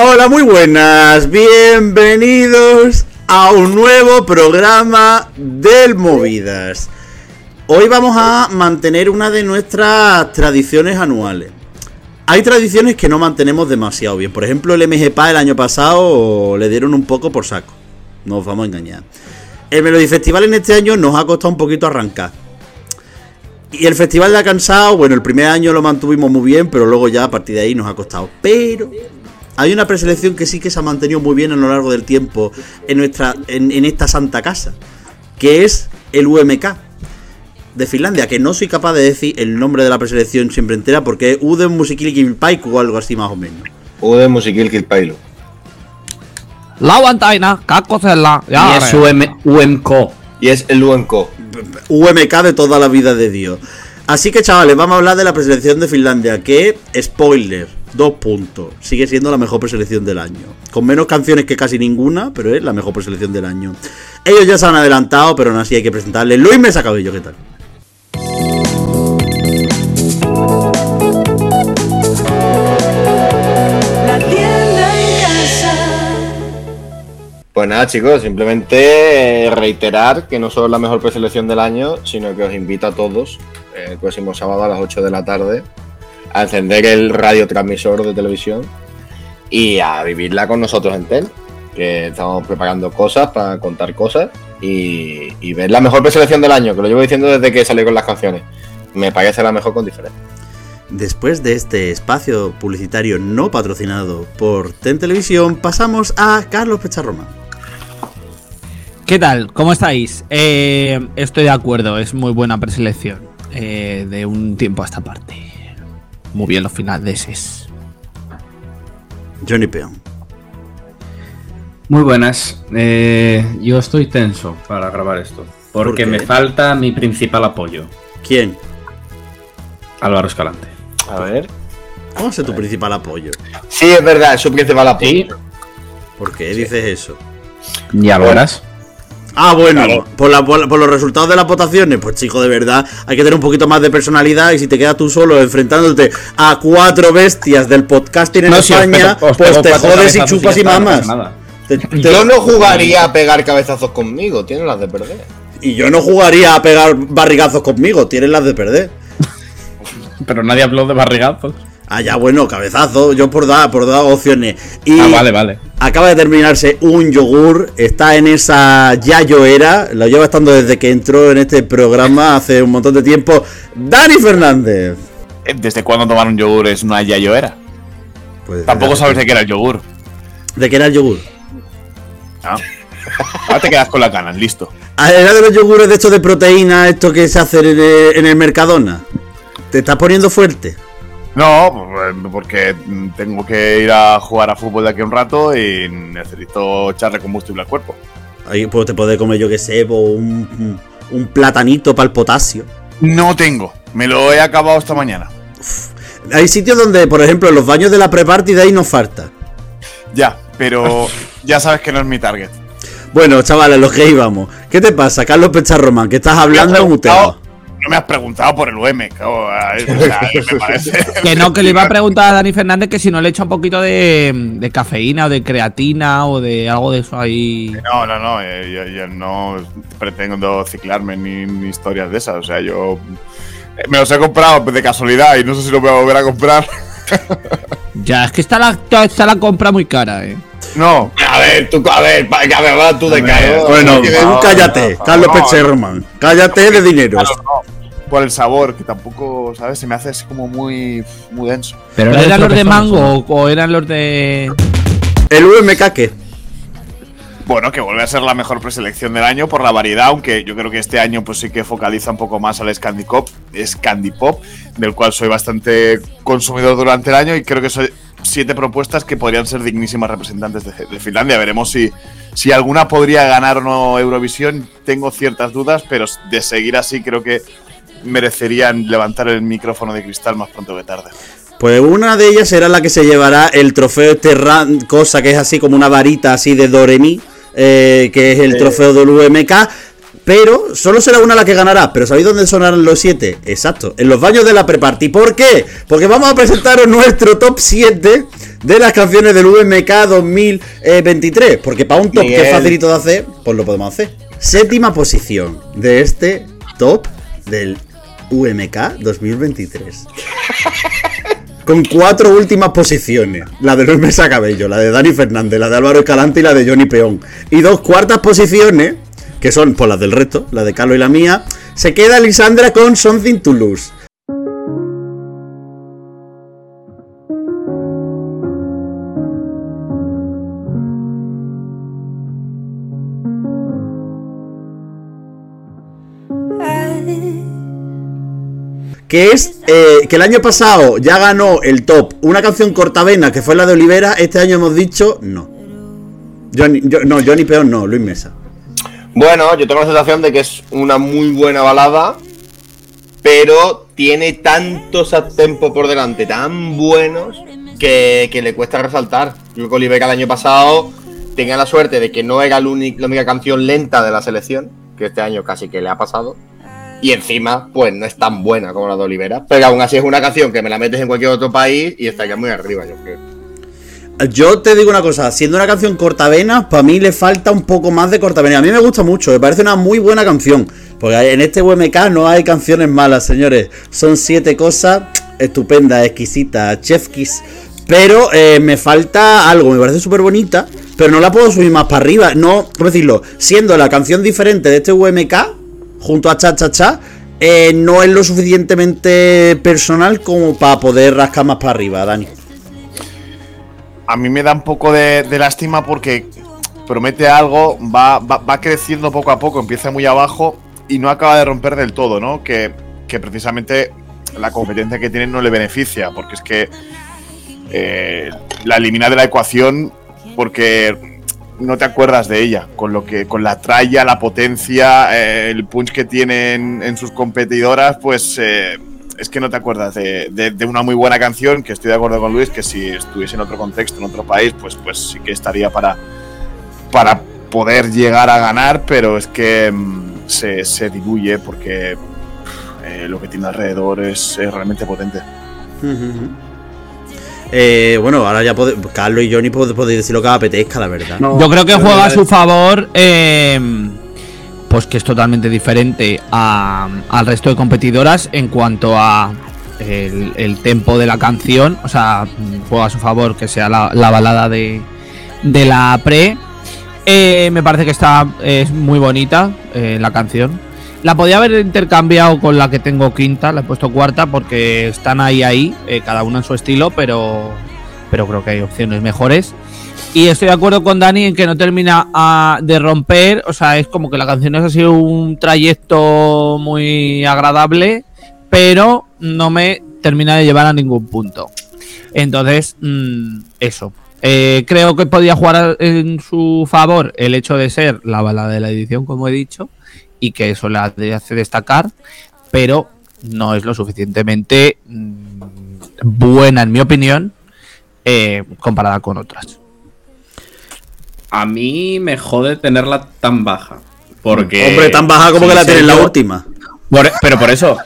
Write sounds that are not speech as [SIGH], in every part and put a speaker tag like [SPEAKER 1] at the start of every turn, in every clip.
[SPEAKER 1] Hola, muy buenas, bienvenidos a un nuevo programa del Movidas. Hoy vamos a mantener una de nuestras tradiciones anuales. Hay tradiciones que no mantenemos demasiado bien. Por ejemplo, el MGPA el año pasado le dieron un poco por saco. No os vamos a engañar. El Melody Festival en este año nos ha costado un poquito arrancar. Y el festival de cansado, bueno, el primer año lo mantuvimos muy bien, pero luego ya a partir de ahí nos ha costado. Pero hay una preselección que sí que se ha mantenido muy bien a lo largo del tiempo en, nuestra, en, esta santa casa, que es el UMK de Finlandia, que no soy capaz de decir el nombre de la preselección siempre entera porque es Uden Musikilkilpaiku o algo así más o menos.
[SPEAKER 2] Uden Musikilkilpailu.
[SPEAKER 3] Lauantaina, kakkosella.
[SPEAKER 4] Y es UMK.
[SPEAKER 2] Y es el UMK.
[SPEAKER 1] UMK de toda la vida de Dios. Así que chavales, vamos a hablar de la preselección de Finlandia, que, spoiler, dos puntos, sigue siendo la mejor preselección del año. Con menos canciones que casi ninguna, pero es la mejor preselección del año. Ellos ya se han adelantado, pero aún así hay que presentarles. Luis Mesa Cabello, ¿qué tal?
[SPEAKER 2] Pues nada, chicos, simplemente reiterar que no solo es la mejor preselección del año, sino que os invito a todos el próximo sábado a las 8 de la tarde a encender el radiotransmisor de televisión y a vivirla con nosotros en TEL, que estamos preparando cosas para contar cosas y, ver la mejor preselección del año, que lo llevo diciendo desde que salí con las canciones. Me parece la mejor con diferencia.
[SPEAKER 1] Después de este espacio publicitario no patrocinado por TEN Televisión, pasamos a Carlos Pecharroma.
[SPEAKER 3] ¿Qué tal? ¿Cómo estáis? Eh, estoy de acuerdo, es muy buena preselección eh, de un tiempo a esta parte. Muy bien los finales.
[SPEAKER 1] Johnny Peon.
[SPEAKER 4] Muy buenas. Eh, yo estoy tenso para grabar esto. Porque me falta mi principal apoyo.
[SPEAKER 1] ¿Quién?
[SPEAKER 4] Álvaro Escalante.
[SPEAKER 2] A ver.
[SPEAKER 1] ¿Cómo es tu principal apoyo?
[SPEAKER 2] Sí, es verdad, es su principal apoyo.
[SPEAKER 1] ¿Por qué dices eso?
[SPEAKER 4] Ya lo verás.
[SPEAKER 1] Ah, bueno, por, los resultados de las votaciones, pues chico, de verdad, hay que tener un poquito más de personalidad y si te quedas tú solo enfrentándote a cuatro bestias del podcasting en España, pues te jodes y chupas y mamas.
[SPEAKER 2] yo no jugaría a pegar cabezazos conmigo, tienes las de perder.
[SPEAKER 1] Y yo no jugaría a pegar barrigazos conmigo, tienes las de perder. [LAUGHS]
[SPEAKER 4] Pero nadie habló de barrigazos.
[SPEAKER 1] Ah, ya, bueno, cabezazo, yo por dar, por dar opciones. Y
[SPEAKER 4] ah, vale, vale.
[SPEAKER 1] Acaba de terminarse un yogur, está en esa Yayo era, lo lleva estando desde que entró en este programa hace un montón de tiempo. Dani Fernández.
[SPEAKER 5] Eh, ¿Desde cuándo tomar un yogur es una Yayo era? Pues Tampoco sabes de qué era el yogur.
[SPEAKER 1] ¿De qué era el yogur?
[SPEAKER 5] Ah. Ahora te quedas con la cana, listo.
[SPEAKER 1] Ah, ¿Era de los yogures de estos de proteína, esto que se hace en el Mercadona? ¿Te estás poniendo fuerte?
[SPEAKER 5] No, pues, porque tengo que ir a jugar a fútbol de aquí un rato y necesito echarle combustible al cuerpo.
[SPEAKER 1] Ahí pues te puede comer, yo que sé, pues, un, un platanito para el potasio.
[SPEAKER 5] No tengo, me lo he acabado esta mañana.
[SPEAKER 1] Hay sitios donde, por ejemplo, en los baños de la pre-party de ahí nos falta.
[SPEAKER 5] Ya, pero ya sabes que no es mi target.
[SPEAKER 1] Bueno, chavales, los que íbamos. ¿Qué te pasa, Carlos Pecharromán? Que estás hablando un tema
[SPEAKER 5] no me has preguntado por el UM, me [LAUGHS]
[SPEAKER 3] parece. que no, que le iba a [LAUGHS] preguntar a Dani Fernández que si no le echa un poquito de, cafeína o de creatina o de algo de eso ahí.
[SPEAKER 5] No, no, no, eh, yo, no pretendo ciclarme ni, historias de esas. O sea, yo eh, me los he comprado de casualidad y no sé si los voy a volver a comprar. [LAUGHS]
[SPEAKER 3] ya, es que está la, está la compra muy cara, eh.
[SPEAKER 5] No.
[SPEAKER 2] A ver, tú, a ver, a ver, tú de caer.
[SPEAKER 1] Bueno, cállate, Carlos Pecherman. Cállate de dinero.
[SPEAKER 5] por el sabor, que tampoco, ¿sabes? Se me hace así como muy, muy denso.
[SPEAKER 3] ¿Pero eran los de mango o eran los de...?
[SPEAKER 1] El UMK, ¿qué?
[SPEAKER 5] Bueno, que vuelve a ser la mejor preselección del año por la variedad, aunque yo creo que este año pues sí que focaliza un poco más al Scandi Pop, Pop, del cual soy bastante consumidor durante el año y creo que soy siete propuestas que podrían ser dignísimas representantes de, Finlandia. Veremos si, si alguna podría ganar o no Eurovisión. Tengo ciertas dudas, pero de seguir así creo que merecerían levantar el micrófono de cristal más pronto que tarde.
[SPEAKER 1] Pues una de ellas será la que se llevará el trofeo Terran, cosa que es así como una varita así de Doremi, eh, que es el trofeo del UMK. Pero solo será una la que ganará. Pero ¿sabéis dónde sonarán los siete? Exacto, en los baños de la pre-party. ¿Por qué? Porque vamos a presentaros [LAUGHS] nuestro top 7 de las canciones del VMK 2023. Porque para un top que es
[SPEAKER 2] Miguel.
[SPEAKER 1] facilito de hacer, pues lo podemos hacer. Séptima posición de este top del UMK 2023. [LAUGHS] Con cuatro últimas posiciones. La de Luis Mesa Cabello, la de Dani Fernández, la de Álvaro Escalante y la de Johnny Peón. Y dos cuartas posiciones, que son por las del resto, la de Carlos y la mía, se queda Lisandra con Something to Lose. Que es eh, que el año pasado ya ganó el top una canción cortavena que fue la de Olivera. Este año hemos dicho no. Johnny, yo- no, Johnny Peón no, Luis Mesa.
[SPEAKER 2] Bueno, yo tengo la sensación de que es una muy buena balada, pero tiene tantos tempos por delante, tan buenos, que, que le cuesta resaltar. Yo creo que Olivera el año pasado tenía la suerte de que no era la única, la única canción lenta de la selección, que este año casi que le ha pasado. Y encima, pues no es tan buena como la de Olivera. Pero aún así es una canción que me la metes en cualquier otro país y estaría muy arriba, yo creo.
[SPEAKER 1] Yo te digo una cosa, siendo una canción cortavenas, para mí le falta un poco más de cortavenas. A mí me gusta mucho, me parece una muy buena canción. Porque en este UMK no hay canciones malas, señores. Son siete cosas estupendas, exquisitas, chef kiss. Pero eh, me falta algo, me parece súper bonita, pero no la puedo subir más para arriba. No, ¿cómo decirlo? Siendo la canción diferente de este UMK, junto a Cha Cha Cha, eh, no es lo suficientemente personal como para poder rascar más para arriba, Dani.
[SPEAKER 5] a mí me da un poco de, lástima porque promete algo, va, va, va creciendo poco a poco, empieza muy abajo y no acaba de romper del todo, ¿no? Que, que precisamente la competencia que tiene no le beneficia, porque es que eh, la elimina de la ecuación porque no te acuerdas de ella, con lo que, con la tralla, la potencia, eh, el punch que tienen en sus competidoras, pues eh, es que no te acuerdas de, de- de una muy buena canción, que estoy de acuerdo con Luis, que si estuviese en otro contexto, en otro país, pues, pues sí que estaría para, para poder llegar a ganar, pero es que mm, se, se diluye porque eh, lo que tiene alrededor es, es realmente potente.
[SPEAKER 1] Eh, bueno, ahora ya pode- Carlos y Johnny pod- podéis decir lo que apetezca, la verdad.
[SPEAKER 4] No,
[SPEAKER 3] Yo creo que juega a su favor, eh, pues que es totalmente diferente a- al resto de competidoras en cuanto a el, el tempo de la canción. O sea, juega a su favor que sea la, la balada de, de la pre. Eh, me parece que está es muy bonita eh, la canción. La podía haber intercambiado con la que tengo quinta, la he puesto cuarta porque están ahí ahí, eh, cada una en su estilo, pero pero creo que hay opciones mejores. Y estoy de acuerdo con Dani en que no termina ah, de romper, o sea, es como que la canción ha sido un trayecto muy agradable, pero no me termina de llevar a ningún punto. Entonces, mm, eso. Eh, creo que podía jugar a- en su favor el hecho de ser la balada de la edición, como he dicho, y que eso la hace destacar, pero no es lo suficientemente mm, buena, en mi opinión, eh, comparada con otras.
[SPEAKER 4] A mí me jode tenerla tan baja. Porque.
[SPEAKER 1] Hombre, tan baja como
[SPEAKER 4] Sí,
[SPEAKER 1] que la tienes la última.
[SPEAKER 4] Por- pero por eso.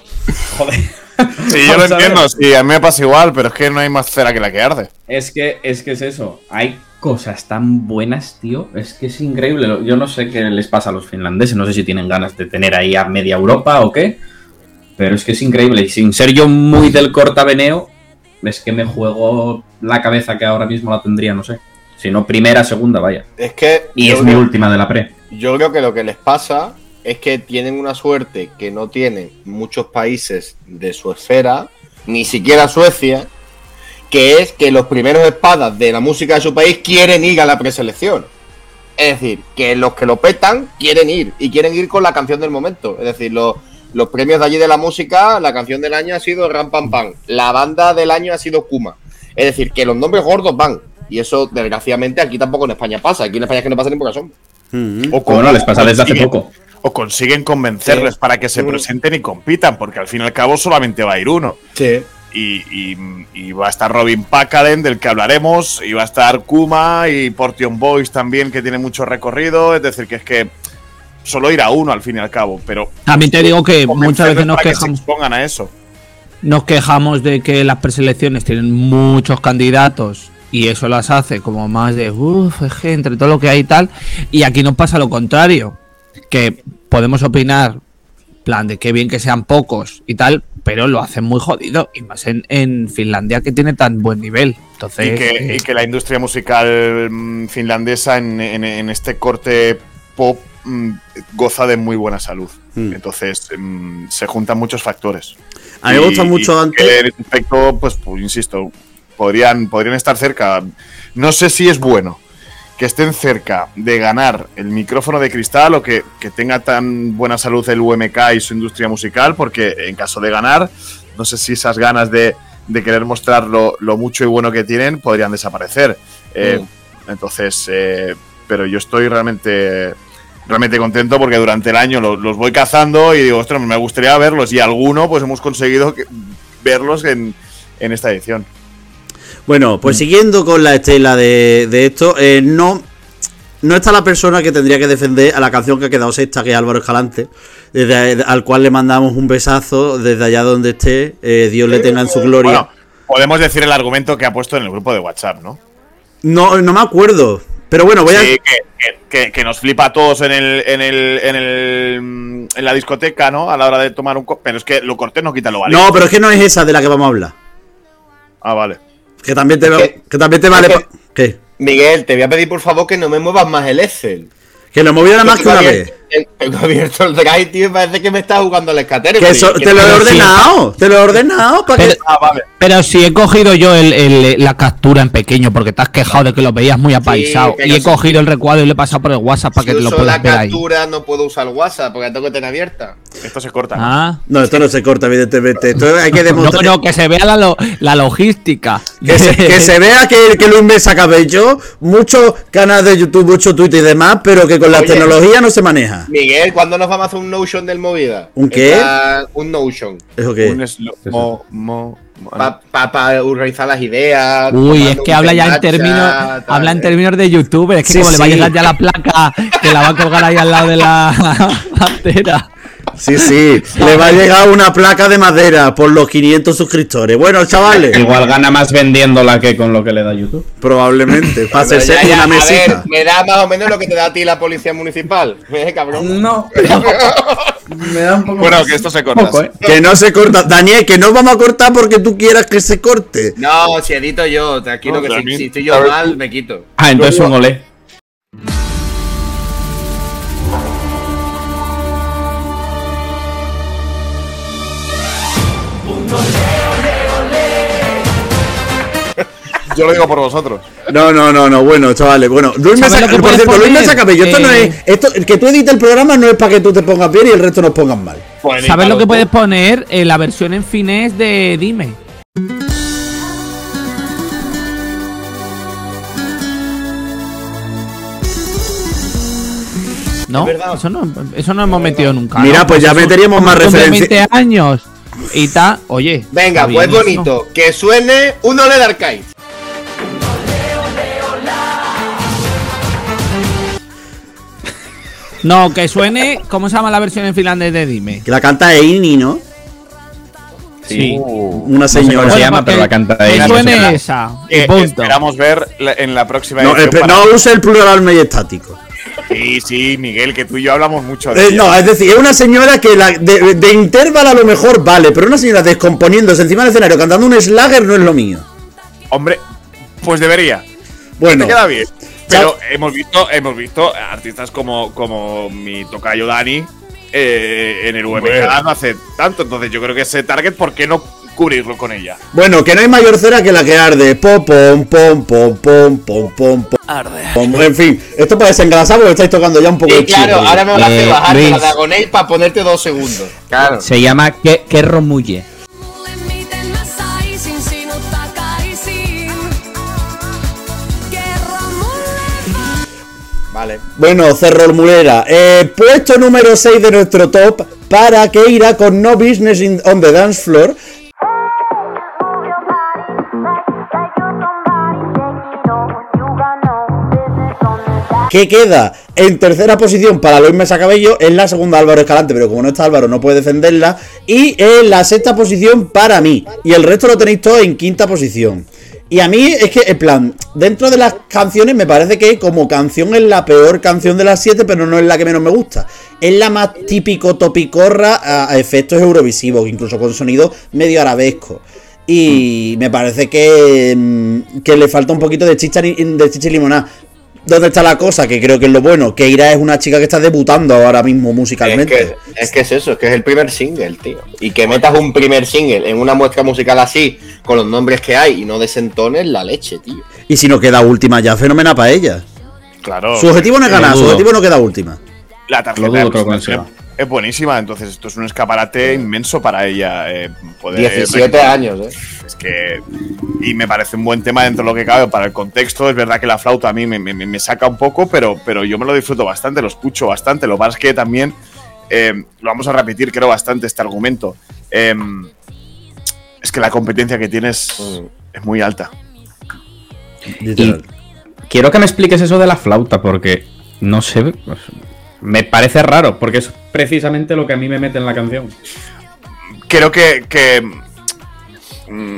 [SPEAKER 4] Joder. [LAUGHS]
[SPEAKER 5] Sí, yo lo entiendo, sí, a mí me pasa igual, pero es que no hay más cera que la que arde.
[SPEAKER 4] Es que, es que es eso. Hay cosas tan buenas, tío. Es que es increíble. Yo no sé qué les pasa a los finlandeses. No sé si tienen ganas de tener ahí a media Europa o qué. Pero es que es increíble. Y sin ser yo muy del cortaveneo, es que me juego la cabeza que ahora mismo la tendría, no sé. Si no, primera, segunda, vaya.
[SPEAKER 2] Es que.
[SPEAKER 4] Y es mi última de la pre.
[SPEAKER 2] Yo creo que lo que les pasa es que tienen una suerte que no tienen muchos países de su esfera, ni siquiera Suecia, que es que los primeros espadas de la música de su país quieren ir a la preselección. Es decir, que los que lo petan quieren ir y quieren ir con la canción del momento. Es decir, los, los premios de allí de la música, la canción del año ha sido Ram Pam Pam, la banda del año ha sido Kuma. Es decir, que los nombres gordos van. Y eso, desgraciadamente, aquí tampoco en España pasa. Aquí en España es que no pasa ni por asombro.
[SPEAKER 1] Mm.
[SPEAKER 5] O
[SPEAKER 4] Como no les pasa desde hace poco.
[SPEAKER 5] O consiguen convencerles
[SPEAKER 2] Sí.
[SPEAKER 5] para que se
[SPEAKER 2] Mm.
[SPEAKER 5] presenten y compitan, porque al fin y al cabo solamente va a ir uno.
[SPEAKER 2] Sí.
[SPEAKER 5] Y, y- y va a estar Robin Packaren, del que hablaremos, y va a estar Kuma y Portion Boys también, que tiene mucho recorrido. Es decir, que es que solo irá uno al fin y al cabo, pero
[SPEAKER 3] También te digo que muchas veces nos
[SPEAKER 5] que se
[SPEAKER 3] quejamos,
[SPEAKER 5] expongan a eso.
[SPEAKER 3] nos quejamos de que las preselecciones tienen muchos candidatos y eso las hace como más de uff, es que entre todo lo que hay y tal. Y aquí nos pasa lo contrario, que podemos opinar, plan de qué bien que sean pocos y tal, pero lo hacen muy jodido, y más en, en Finlandia que tiene tan buen nivel. Entonces,
[SPEAKER 5] Y que,
[SPEAKER 3] eh,
[SPEAKER 5] y que la industria musical mm, finlandesa en, en- en este corte pop mm, goza de muy buena salud.
[SPEAKER 1] Mm.
[SPEAKER 5] Entonces mm, se juntan muchos factores.
[SPEAKER 1] A mí me gusta mucho
[SPEAKER 5] y
[SPEAKER 1] antes.
[SPEAKER 5] En ese aspecto, pues, pues, insisto, podrían, podrían estar cerca. No sé si es bueno que estén cerca de ganar el micrófono de cristal o que, que tenga tan buena salud el UMK y su industria musical, porque en caso de ganar, no sé si esas ganas de, de querer mostrar lo, lo mucho y bueno que tienen podrían desaparecer. Eh, Entonces, eh, pero yo estoy realmente realmente contento porque durante el año lo- los, voy cazando y digo, ostras, me gustaría verlos y alguno pues hemos conseguido que- verlos en, en esta edición.
[SPEAKER 1] Bueno, pues siguiendo con la estela de, de esto, eh, no, no está la persona que tendría que defender a la canción que ha quedado sexta, que es Álvaro Escalante, desde, al cual le mandamos un besazo desde allá donde esté. eh, Dios le tenga en su gloria.
[SPEAKER 5] Bueno, podemos decir el argumento que ha puesto en el grupo de WhatsApp, ¿no?
[SPEAKER 1] No, no me acuerdo. Pero bueno, voy a.
[SPEAKER 5] Sí, que, que- que- que nos flipa a todos en el, en el, en el mm, en la discoteca, ¿no? A la hora de tomar un co- pero es que lo cortés no quita lo vale.
[SPEAKER 1] No, pero es que no es esa de la que vamos a hablar.
[SPEAKER 5] Ah, vale.
[SPEAKER 1] Que también te,
[SPEAKER 2] que-
[SPEAKER 1] que también te vale.
[SPEAKER 2] que-
[SPEAKER 1] ¿Qué?
[SPEAKER 2] Miguel, te voy a pedir por favor que no me muevas más el Excel.
[SPEAKER 1] Que lo nada más que una vez.
[SPEAKER 2] Tengo abierto el drive, tío, y parece que me estás jugando al escatero.
[SPEAKER 1] Que eso- te lo he ordenado. Te lo he ordenado para que.
[SPEAKER 3] Pero-
[SPEAKER 5] Ah, vale.
[SPEAKER 3] Pero si he cogido yo el- el- la captura en pequeño porque te has quejado de que lo veías muy apaisado. y he cogido el recuadro y le he pasado por el WhatsApp para
[SPEAKER 2] Si
[SPEAKER 3] que te lo puedas
[SPEAKER 2] la
[SPEAKER 3] ver ahí.
[SPEAKER 2] captura no puedo usar WhatsApp porque la tengo que tener abierta.
[SPEAKER 5] Esto se corta. ¿no?
[SPEAKER 3] Ah.
[SPEAKER 1] No, esto no se corta, evidentemente. Esto hay que
[SPEAKER 3] No,
[SPEAKER 1] demostrar.
[SPEAKER 3] no, que se vea la, lo- la logística.
[SPEAKER 1] Que se, que se vea que, que Luis me saca bello, muchos canales de YouTube, mucho Twitter y demás, pero que con la tecnología no se maneja.
[SPEAKER 2] Miguel, ¿cuándo nos vamos a hacer un Notion del movida?
[SPEAKER 1] ¿Un qué?
[SPEAKER 2] Un Notion.
[SPEAKER 1] ¿Eso qué?
[SPEAKER 5] Un slow- mo- mo- mo-
[SPEAKER 2] Para organizar las ideas.
[SPEAKER 3] Uy, es que habla ya en términos, habla en
[SPEAKER 2] eh.
[SPEAKER 3] términos de youtuber, es que
[SPEAKER 1] Sí,
[SPEAKER 3] como le va a llegar ya la placa que la va a colgar ahí al lado de la [LAUGHS] bandera.
[SPEAKER 1] Sí, sí, le va a llegar una placa de madera por los 500 suscriptores. Bueno, chavales,
[SPEAKER 4] Igual gana más vendiéndola que con lo que le da YouTube.
[SPEAKER 1] probablemente, para hacerse
[SPEAKER 2] ya, ya,
[SPEAKER 1] una
[SPEAKER 2] a ver,
[SPEAKER 1] mesita.
[SPEAKER 2] me da más o menos lo que te da a ti la policía municipal. Eh, cabrón.
[SPEAKER 4] No. [LAUGHS] Me da un poco
[SPEAKER 5] Bueno,
[SPEAKER 4] más.
[SPEAKER 5] que esto se corta.
[SPEAKER 4] Poco, ¿eh?
[SPEAKER 1] Que no se corta. Daniel, que no vamos a cortar porque tú quieras que se corte.
[SPEAKER 2] No, si edito yo, tranquilo
[SPEAKER 5] No,
[SPEAKER 2] que si, si estoy yo mal, me quito.
[SPEAKER 4] Ah, entonces un olé. [LAUGHS]
[SPEAKER 5] Yo lo digo por vosotros.
[SPEAKER 1] No, no, no, no, bueno, chavales, bueno, Luis me
[SPEAKER 3] ¿Sabes
[SPEAKER 1] saca, por cierto, Luis me saca bello. Esto no
[SPEAKER 3] Eh,
[SPEAKER 1] es, esto, que tú edites el programa no es para que tú te pongas bien y el resto nos pongan mal.
[SPEAKER 3] ¿Sabes lo que puedes poner? Eh, la versión en finés de Dime. No,
[SPEAKER 2] Es verdad.
[SPEAKER 3] eso no, eso no hemos metido nunca.
[SPEAKER 1] Mira,
[SPEAKER 3] ¿no?
[SPEAKER 1] pues ya meteríamos más
[SPEAKER 3] cumple
[SPEAKER 1] referencias.
[SPEAKER 3] 20 años y tal, oye.
[SPEAKER 2] Venga,
[SPEAKER 3] está
[SPEAKER 2] pues
[SPEAKER 3] eso.
[SPEAKER 2] bonito. Que suene un ole de arcade.
[SPEAKER 3] No, que suene. ¿Cómo se llama la versión en finlandés de Dime?
[SPEAKER 1] Que la canta Eini, ¿no?
[SPEAKER 3] Sí.
[SPEAKER 1] Una
[SPEAKER 4] sé cómo
[SPEAKER 1] señora.
[SPEAKER 4] se llama, pero la canta
[SPEAKER 3] Que
[SPEAKER 4] ella,
[SPEAKER 3] suene
[SPEAKER 4] no
[SPEAKER 3] esa. y
[SPEAKER 5] Eh,
[SPEAKER 3] punto.
[SPEAKER 5] esperamos ver en la próxima
[SPEAKER 1] No,
[SPEAKER 5] edición para-
[SPEAKER 1] no use el plural estático.
[SPEAKER 5] Sí, sí, Miguel, que tú y yo hablamos mucho de
[SPEAKER 1] Eh, no, es decir, es una señora que la, de, de intervalo a lo mejor vale, pero una señora descomponiéndose encima del escenario cantando un slagger no es lo mío.
[SPEAKER 5] Hombre, pues debería.
[SPEAKER 1] Bueno,
[SPEAKER 5] Te queda bien. Pero hemos visto, hemos visto artistas como, como mi tocayo Dani eh, en el UMK no hace tanto. Entonces yo creo que ese target, ¿por qué no cubrirlo con ella?
[SPEAKER 1] bueno, que no hay mayor cera que la que arde. Pom, pom, pom, pom, pom, pom, pom, pom. Pom, En fin, esto para desengrasar porque estáis tocando ya un poco
[SPEAKER 2] Y
[SPEAKER 1] el
[SPEAKER 2] claro, ahora me vas a hacer
[SPEAKER 3] Eh,
[SPEAKER 2] bajar la. Dragonade para ponerte dos segundos. Claro.
[SPEAKER 4] Se llama que, que romulle.
[SPEAKER 2] Vale.
[SPEAKER 1] Bueno, Cerro Mulera, eh, puesto número 6 de nuestro top para que irá con No Business in- on the Dance Floor. Que queda en tercera posición para Luis Mesa Cabello, en la segunda Álvaro Escalante, pero como no está Álvaro no puede defenderla. Y en la sexta posición para mí. Y el resto lo tenéis todo en quinta posición. Y a mí es que, en plan, dentro de las canciones me parece que como canción es la peor canción de las siete, pero no es la que menos me gusta. Es la más típico topicorra a, efectos eurovisivos, incluso con sonido medio arabesco. Y me parece que, mm, que le falta un poquito de chicha, de chicha y limonada. ¿Dónde está la cosa? Que creo que es lo bueno. Que Ira es una chica que está debutando ahora mismo
[SPEAKER 2] Es
[SPEAKER 1] musicalmente.
[SPEAKER 2] que, es que es eso, es que es el primer single, tío. Y que metas un primer single en una muestra musical así, con los nombres que hay y no desentones la leche, tío.
[SPEAKER 1] Y si no queda última ya, fenomenal para ella.
[SPEAKER 5] Claro.
[SPEAKER 1] Su objetivo no es ganar, su objetivo no queda última.
[SPEAKER 5] La tarjeta de es buenísima, entonces esto es un escaparate inmenso para ella. eh, poder
[SPEAKER 2] 17 años, eh.
[SPEAKER 5] Que. Y me parece un buen tema dentro de lo que cabe para el contexto. Es verdad que la flauta a mí me, me- me saca un poco, pero, pero yo me lo disfruto bastante, lo escucho bastante. Lo que pasa es que también. eh, lo vamos a repetir, creo, bastante este argumento. Eh, es que la competencia que tienes
[SPEAKER 2] Mm.
[SPEAKER 5] es muy alta.
[SPEAKER 1] Literal.
[SPEAKER 4] Quiero que me expliques eso de la flauta, porque no sé. pues, me parece raro, porque es precisamente lo que a mí me mete en la canción.
[SPEAKER 5] creo que, que,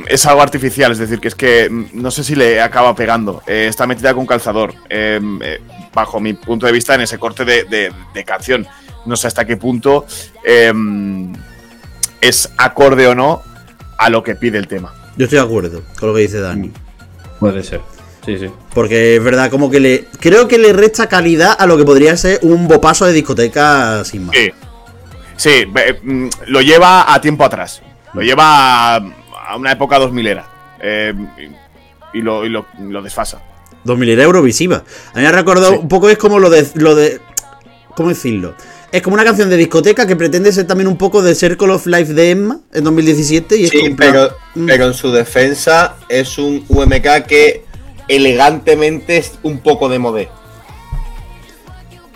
[SPEAKER 5] es algo artificial, es decir, que es que mm, no sé si le acaba pegando. Eh, está metida con calzador, eh, eh, bajo mi punto de vista, en ese corte de, de- de canción. No sé hasta qué punto eh, es acorde o no a lo que pide el tema.
[SPEAKER 1] Yo estoy de acuerdo con lo que dice Dani.
[SPEAKER 4] Puede ser. Sí, sí.
[SPEAKER 1] Porque es verdad, como que le. Creo que le resta calidad a lo que podría ser un bopaso de discoteca sin más.
[SPEAKER 5] Sí, sí mm, lo lleva a tiempo atrás. Lo lleva a, a una época 2000 era. Eh, y, y lo, y lo- lo desfasa.
[SPEAKER 1] 2000 era Eurovisiva. A mí me ha recordado
[SPEAKER 5] Sí.
[SPEAKER 1] un poco, es como lo de, lo de. ¿Cómo decirlo? Es como una canción de discoteca que pretende ser también un poco de Circle of Life de Emma en 2017. Y es
[SPEAKER 2] Sí,
[SPEAKER 1] plan,
[SPEAKER 2] pero,
[SPEAKER 1] mm,
[SPEAKER 2] pero en su defensa es un UMK que elegantemente es un poco de modé.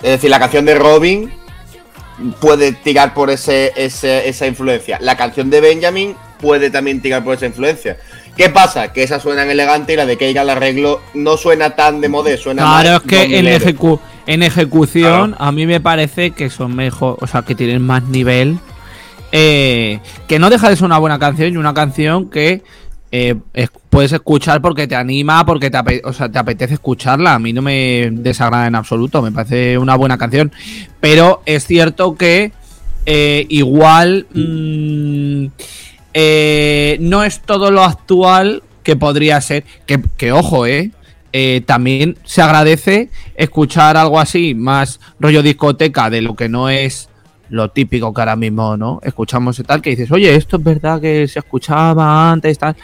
[SPEAKER 2] Es decir, la canción de Robin puede tirar por ese, ese- esa influencia. La canción de Benjamin puede también tirar por esa influencia. ¿Qué pasa? Que esas suenan elegante y la de Keira el arreglo no suena tan de modé, suena
[SPEAKER 3] Claro,
[SPEAKER 2] más
[SPEAKER 3] es que en,
[SPEAKER 2] dominero.
[SPEAKER 3] ejecu- en ejecución a mí me parece que son mejor, o sea, que tienen más nivel. eh, que no deja de ser una buena canción y una canción que eh, es- puedes escuchar porque te anima, porque te, ape- o sea, te apetece escucharla. A mí no me desagrada en absoluto, me parece una buena canción. Pero es cierto que eh, igual mm, eh, no es todo lo actual que podría ser. Que, que ojo, eh. Eh, también se agradece escuchar algo así, más rollo discoteca, de lo que no es lo típico que ahora mismo, ¿no? Escuchamos y tal, que dices, oye, esto es verdad que se escuchaba antes, tal.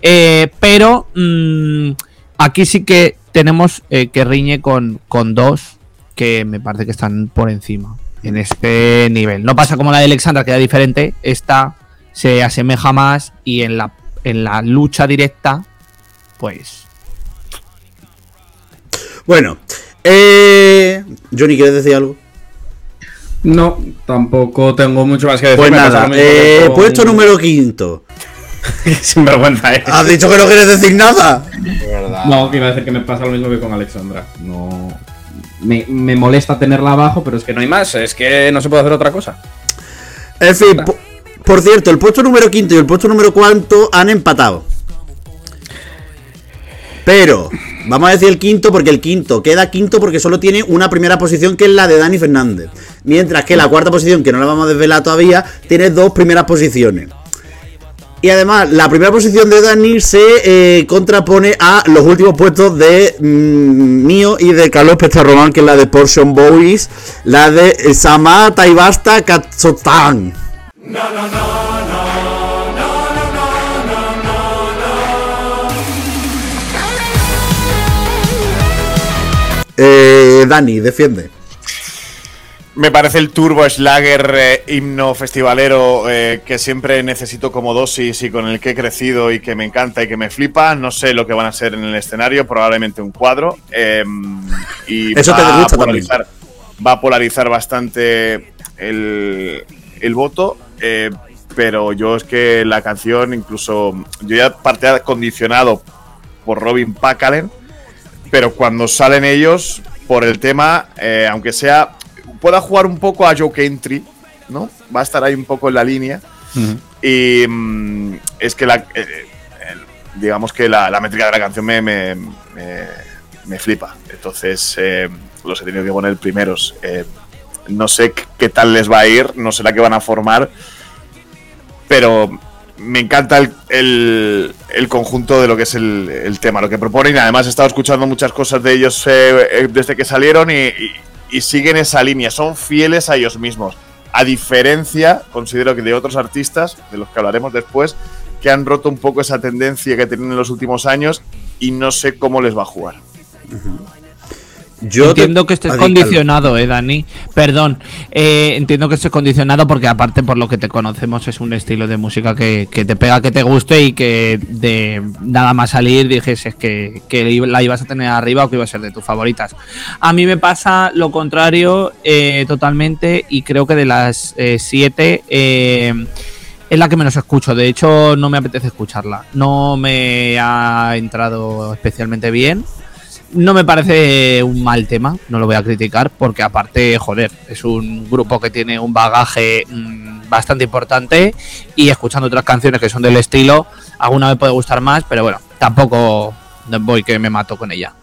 [SPEAKER 3] Eh, pero mm, aquí sí que tenemos que riñe con, con dos que me parece que están por encima en este nivel. No pasa como la de Alexandra, que era diferente. Esta se asemeja más y en la, en la lucha directa, pues.
[SPEAKER 1] Bueno, eh, Johnny, ¿quieres decir algo?
[SPEAKER 4] No, tampoco tengo mucho más que decir.
[SPEAKER 1] Pues nada, eh, puesto número quinto. [LAUGHS]
[SPEAKER 4] Sinvergüenza, eh.
[SPEAKER 1] ¿Has dicho que no quieres decir nada?
[SPEAKER 2] De verdad.
[SPEAKER 4] No, que iba a decir que me pasa lo mismo que con Alexandra. No. Me, me molesta tenerla abajo, pero es que no hay más. Es que no se puede hacer otra cosa.
[SPEAKER 1] En fin, por cierto, el puesto número quinto y el puesto número cuarto han empatado. Pero, vamos a decir el quinto porque el quinto queda quinto porque solo tiene una primera posición que es la de Dani Fernández. Mientras que la cuarta posición, que no la vamos a desvelar todavía, tiene dos primeras posiciones. Y además, la primera posición de Dani se eh, contrapone a los últimos puestos de mm, mío y de Carlos Petarromán, que es la de Portion Boys, la de eh, Sama Taibasta Katsotan. Eh, Dani, defiende.
[SPEAKER 5] Me parece el turbo Schlager eh, himno festivalero eh, que siempre necesito como dosis y con el que he crecido y que me encanta y que me flipa. No sé lo que van a ser en el escenario, probablemente un cuadro. eh, y
[SPEAKER 1] Eso te gusta
[SPEAKER 5] polarizar, Va a polarizar bastante el, el voto, eh, pero yo es que la canción, incluso yo ya partía condicionado por Robin Packalen, pero cuando salen ellos, por el tema, eh, aunque sea, pueda jugar un poco a Joe Entry, ¿no? Va a estar ahí un poco en la línea. Y mm, es que la- eh, el- digamos que la, la métrica de la canción me, me, me- me flipa. Entonces, eh, los he tenido que poner primeros. No sé qué- tal les va a ir, no sé la que van a formar, pero me encanta el, el- conjunto de lo que es el, tema, lo que proponen. Además, he estado escuchando muchas cosas de ellos eh, eh, desde que salieron y, siguen esa línea, son fieles a ellos mismos. A diferencia, considero que de otros artistas, de los que hablaremos después, que han roto un poco esa tendencia que tienen en los últimos años y no sé cómo les va a jugar.
[SPEAKER 1] Yo te-
[SPEAKER 3] entiendo que estés
[SPEAKER 1] di,
[SPEAKER 3] condicionado, eh, Dani. Perdón, eh, entiendo que estés condicionado porque aparte por lo que te conocemos es un estilo de música que, que te pega, que te guste y que de nada más salir dijese que, que la ibas a tener arriba o que iba a ser de tus favoritas. A mí me pasa lo contrario eh, totalmente y creo que de las eh, siete eh, es la que menos escucho. De hecho, no me apetece escucharla. No me ha entrado especialmente bien. No me parece un mal tema, no lo voy a criticar, porque aparte, joder, es un grupo que tiene un bagaje mm, bastante importante y escuchando otras canciones que son del estilo, alguna me puede gustar más, pero bueno, tampoco voy que me mato con ella.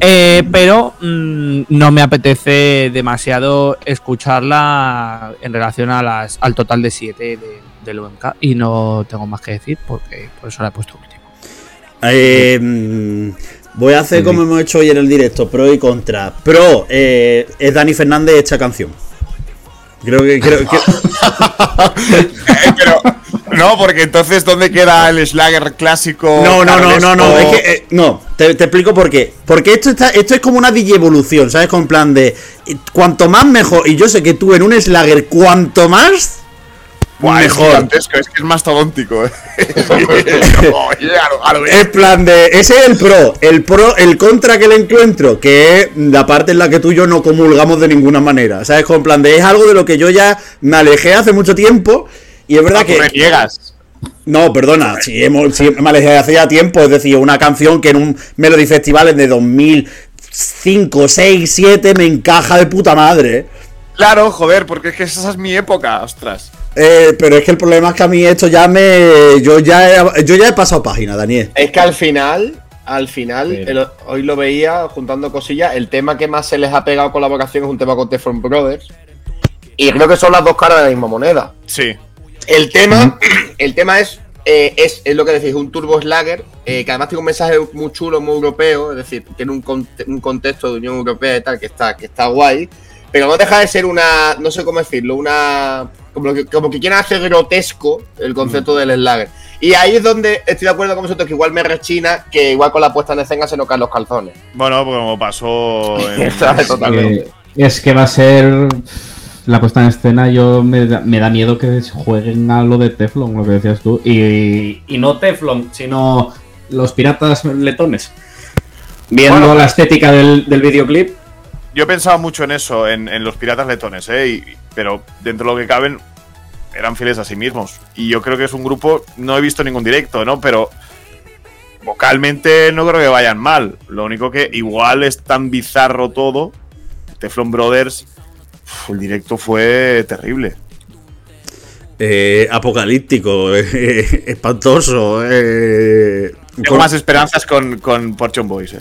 [SPEAKER 3] Eh, pero mm, no me apetece demasiado escucharla en relación a las, al total de 7 de, del UMK y no tengo más que decir porque por eso la he puesto último.
[SPEAKER 1] Eh, voy a hacer como hemos hecho hoy en el directo, pro y contra. Pro, eh, es Dani Fernández esta canción. Creo que, creo que- [LAUGHS]
[SPEAKER 5] Pero, no, porque entonces, ¿dónde queda el Slager clásico?
[SPEAKER 1] No, no, no, no, no, es que eh, no, te, te explico por qué. Porque esto está, esto es como una evolución, ¿sabes? Con plan de eh, cuanto más mejor. Y yo sé que tú en un Slagger, cuanto más
[SPEAKER 5] Buah, es
[SPEAKER 1] mejor.
[SPEAKER 5] gigantesco, es que es mastodóntico. eh. [LAUGHS] [LAUGHS]
[SPEAKER 1] Es plan de. Ese es el pro. El pro, el contra que le encuentro, que es la parte en la que tú y yo no comulgamos de ninguna manera. ¿Sabes? Con plan de. Es algo de lo que yo ya me alejé hace mucho tiempo. Y es verdad
[SPEAKER 5] Ah,
[SPEAKER 1] que.
[SPEAKER 5] reniegas.
[SPEAKER 1] No, perdona, si, hemos, si me alejé hace ya tiempo, es decir, una canción que en un Melody Festival de 2005, 6, 7 me encaja de puta madre.
[SPEAKER 5] Claro, joder, porque es que esa es mi época, ostras.
[SPEAKER 1] Eh, pero es que el problema es que a mí esto ya me. Yo ya he, yo ya he pasado página, Daniel.
[SPEAKER 2] Es que al final, al final,
[SPEAKER 4] Sí.
[SPEAKER 2] el- hoy lo veía juntando cosillas, el tema que más se les ha pegado colaboración es un tema con Teflon Brothers. Y creo que son las dos caras de la misma moneda.
[SPEAKER 5] Sí.
[SPEAKER 2] El tema, [CLEARS THROAT] el tema es, eh, es, es lo que decís, un turbo slagger, eh, que además tiene un mensaje muy chulo, muy europeo, es decir, tiene un, conte- un contexto de Unión Europea y tal, que está, que está guay, pero no deja de ser una, no sé cómo decirlo, una, como que, como que quieren hacer grotesco el concepto del slagger. Y ahí es donde estoy de acuerdo con vosotros, que igual me rechina, que igual con la puesta en escena se nos caen los calzones.
[SPEAKER 5] Bueno, pues como pasó en. [LAUGHS]
[SPEAKER 2] Totalmente.
[SPEAKER 4] Eh, es que va a ser la puesta en escena. Yo me da, me da miedo que jueguen a lo de Teflon, lo que decías tú. Y, y no Teflon, sino los piratas letones. Viendo
[SPEAKER 5] Bueno,
[SPEAKER 4] la estética del, del videoclip.
[SPEAKER 5] Yo pensaba mucho en eso, en, en los piratas letones, ¿eh? Y- pero dentro de lo que caben, eran fieles a sí mismos. Y yo creo que es un grupo, no he visto ningún directo, ¿no? Pero vocalmente no creo que vayan mal. Lo único que igual es tan bizarro todo. Teflon Brothers, uf, el directo fue terrible.
[SPEAKER 1] Eh, apocalíptico, [LAUGHS] eh, espantoso. Eh,
[SPEAKER 5] Tengo
[SPEAKER 1] con-
[SPEAKER 5] más esperanzas con, con Portion Boys, ¿eh?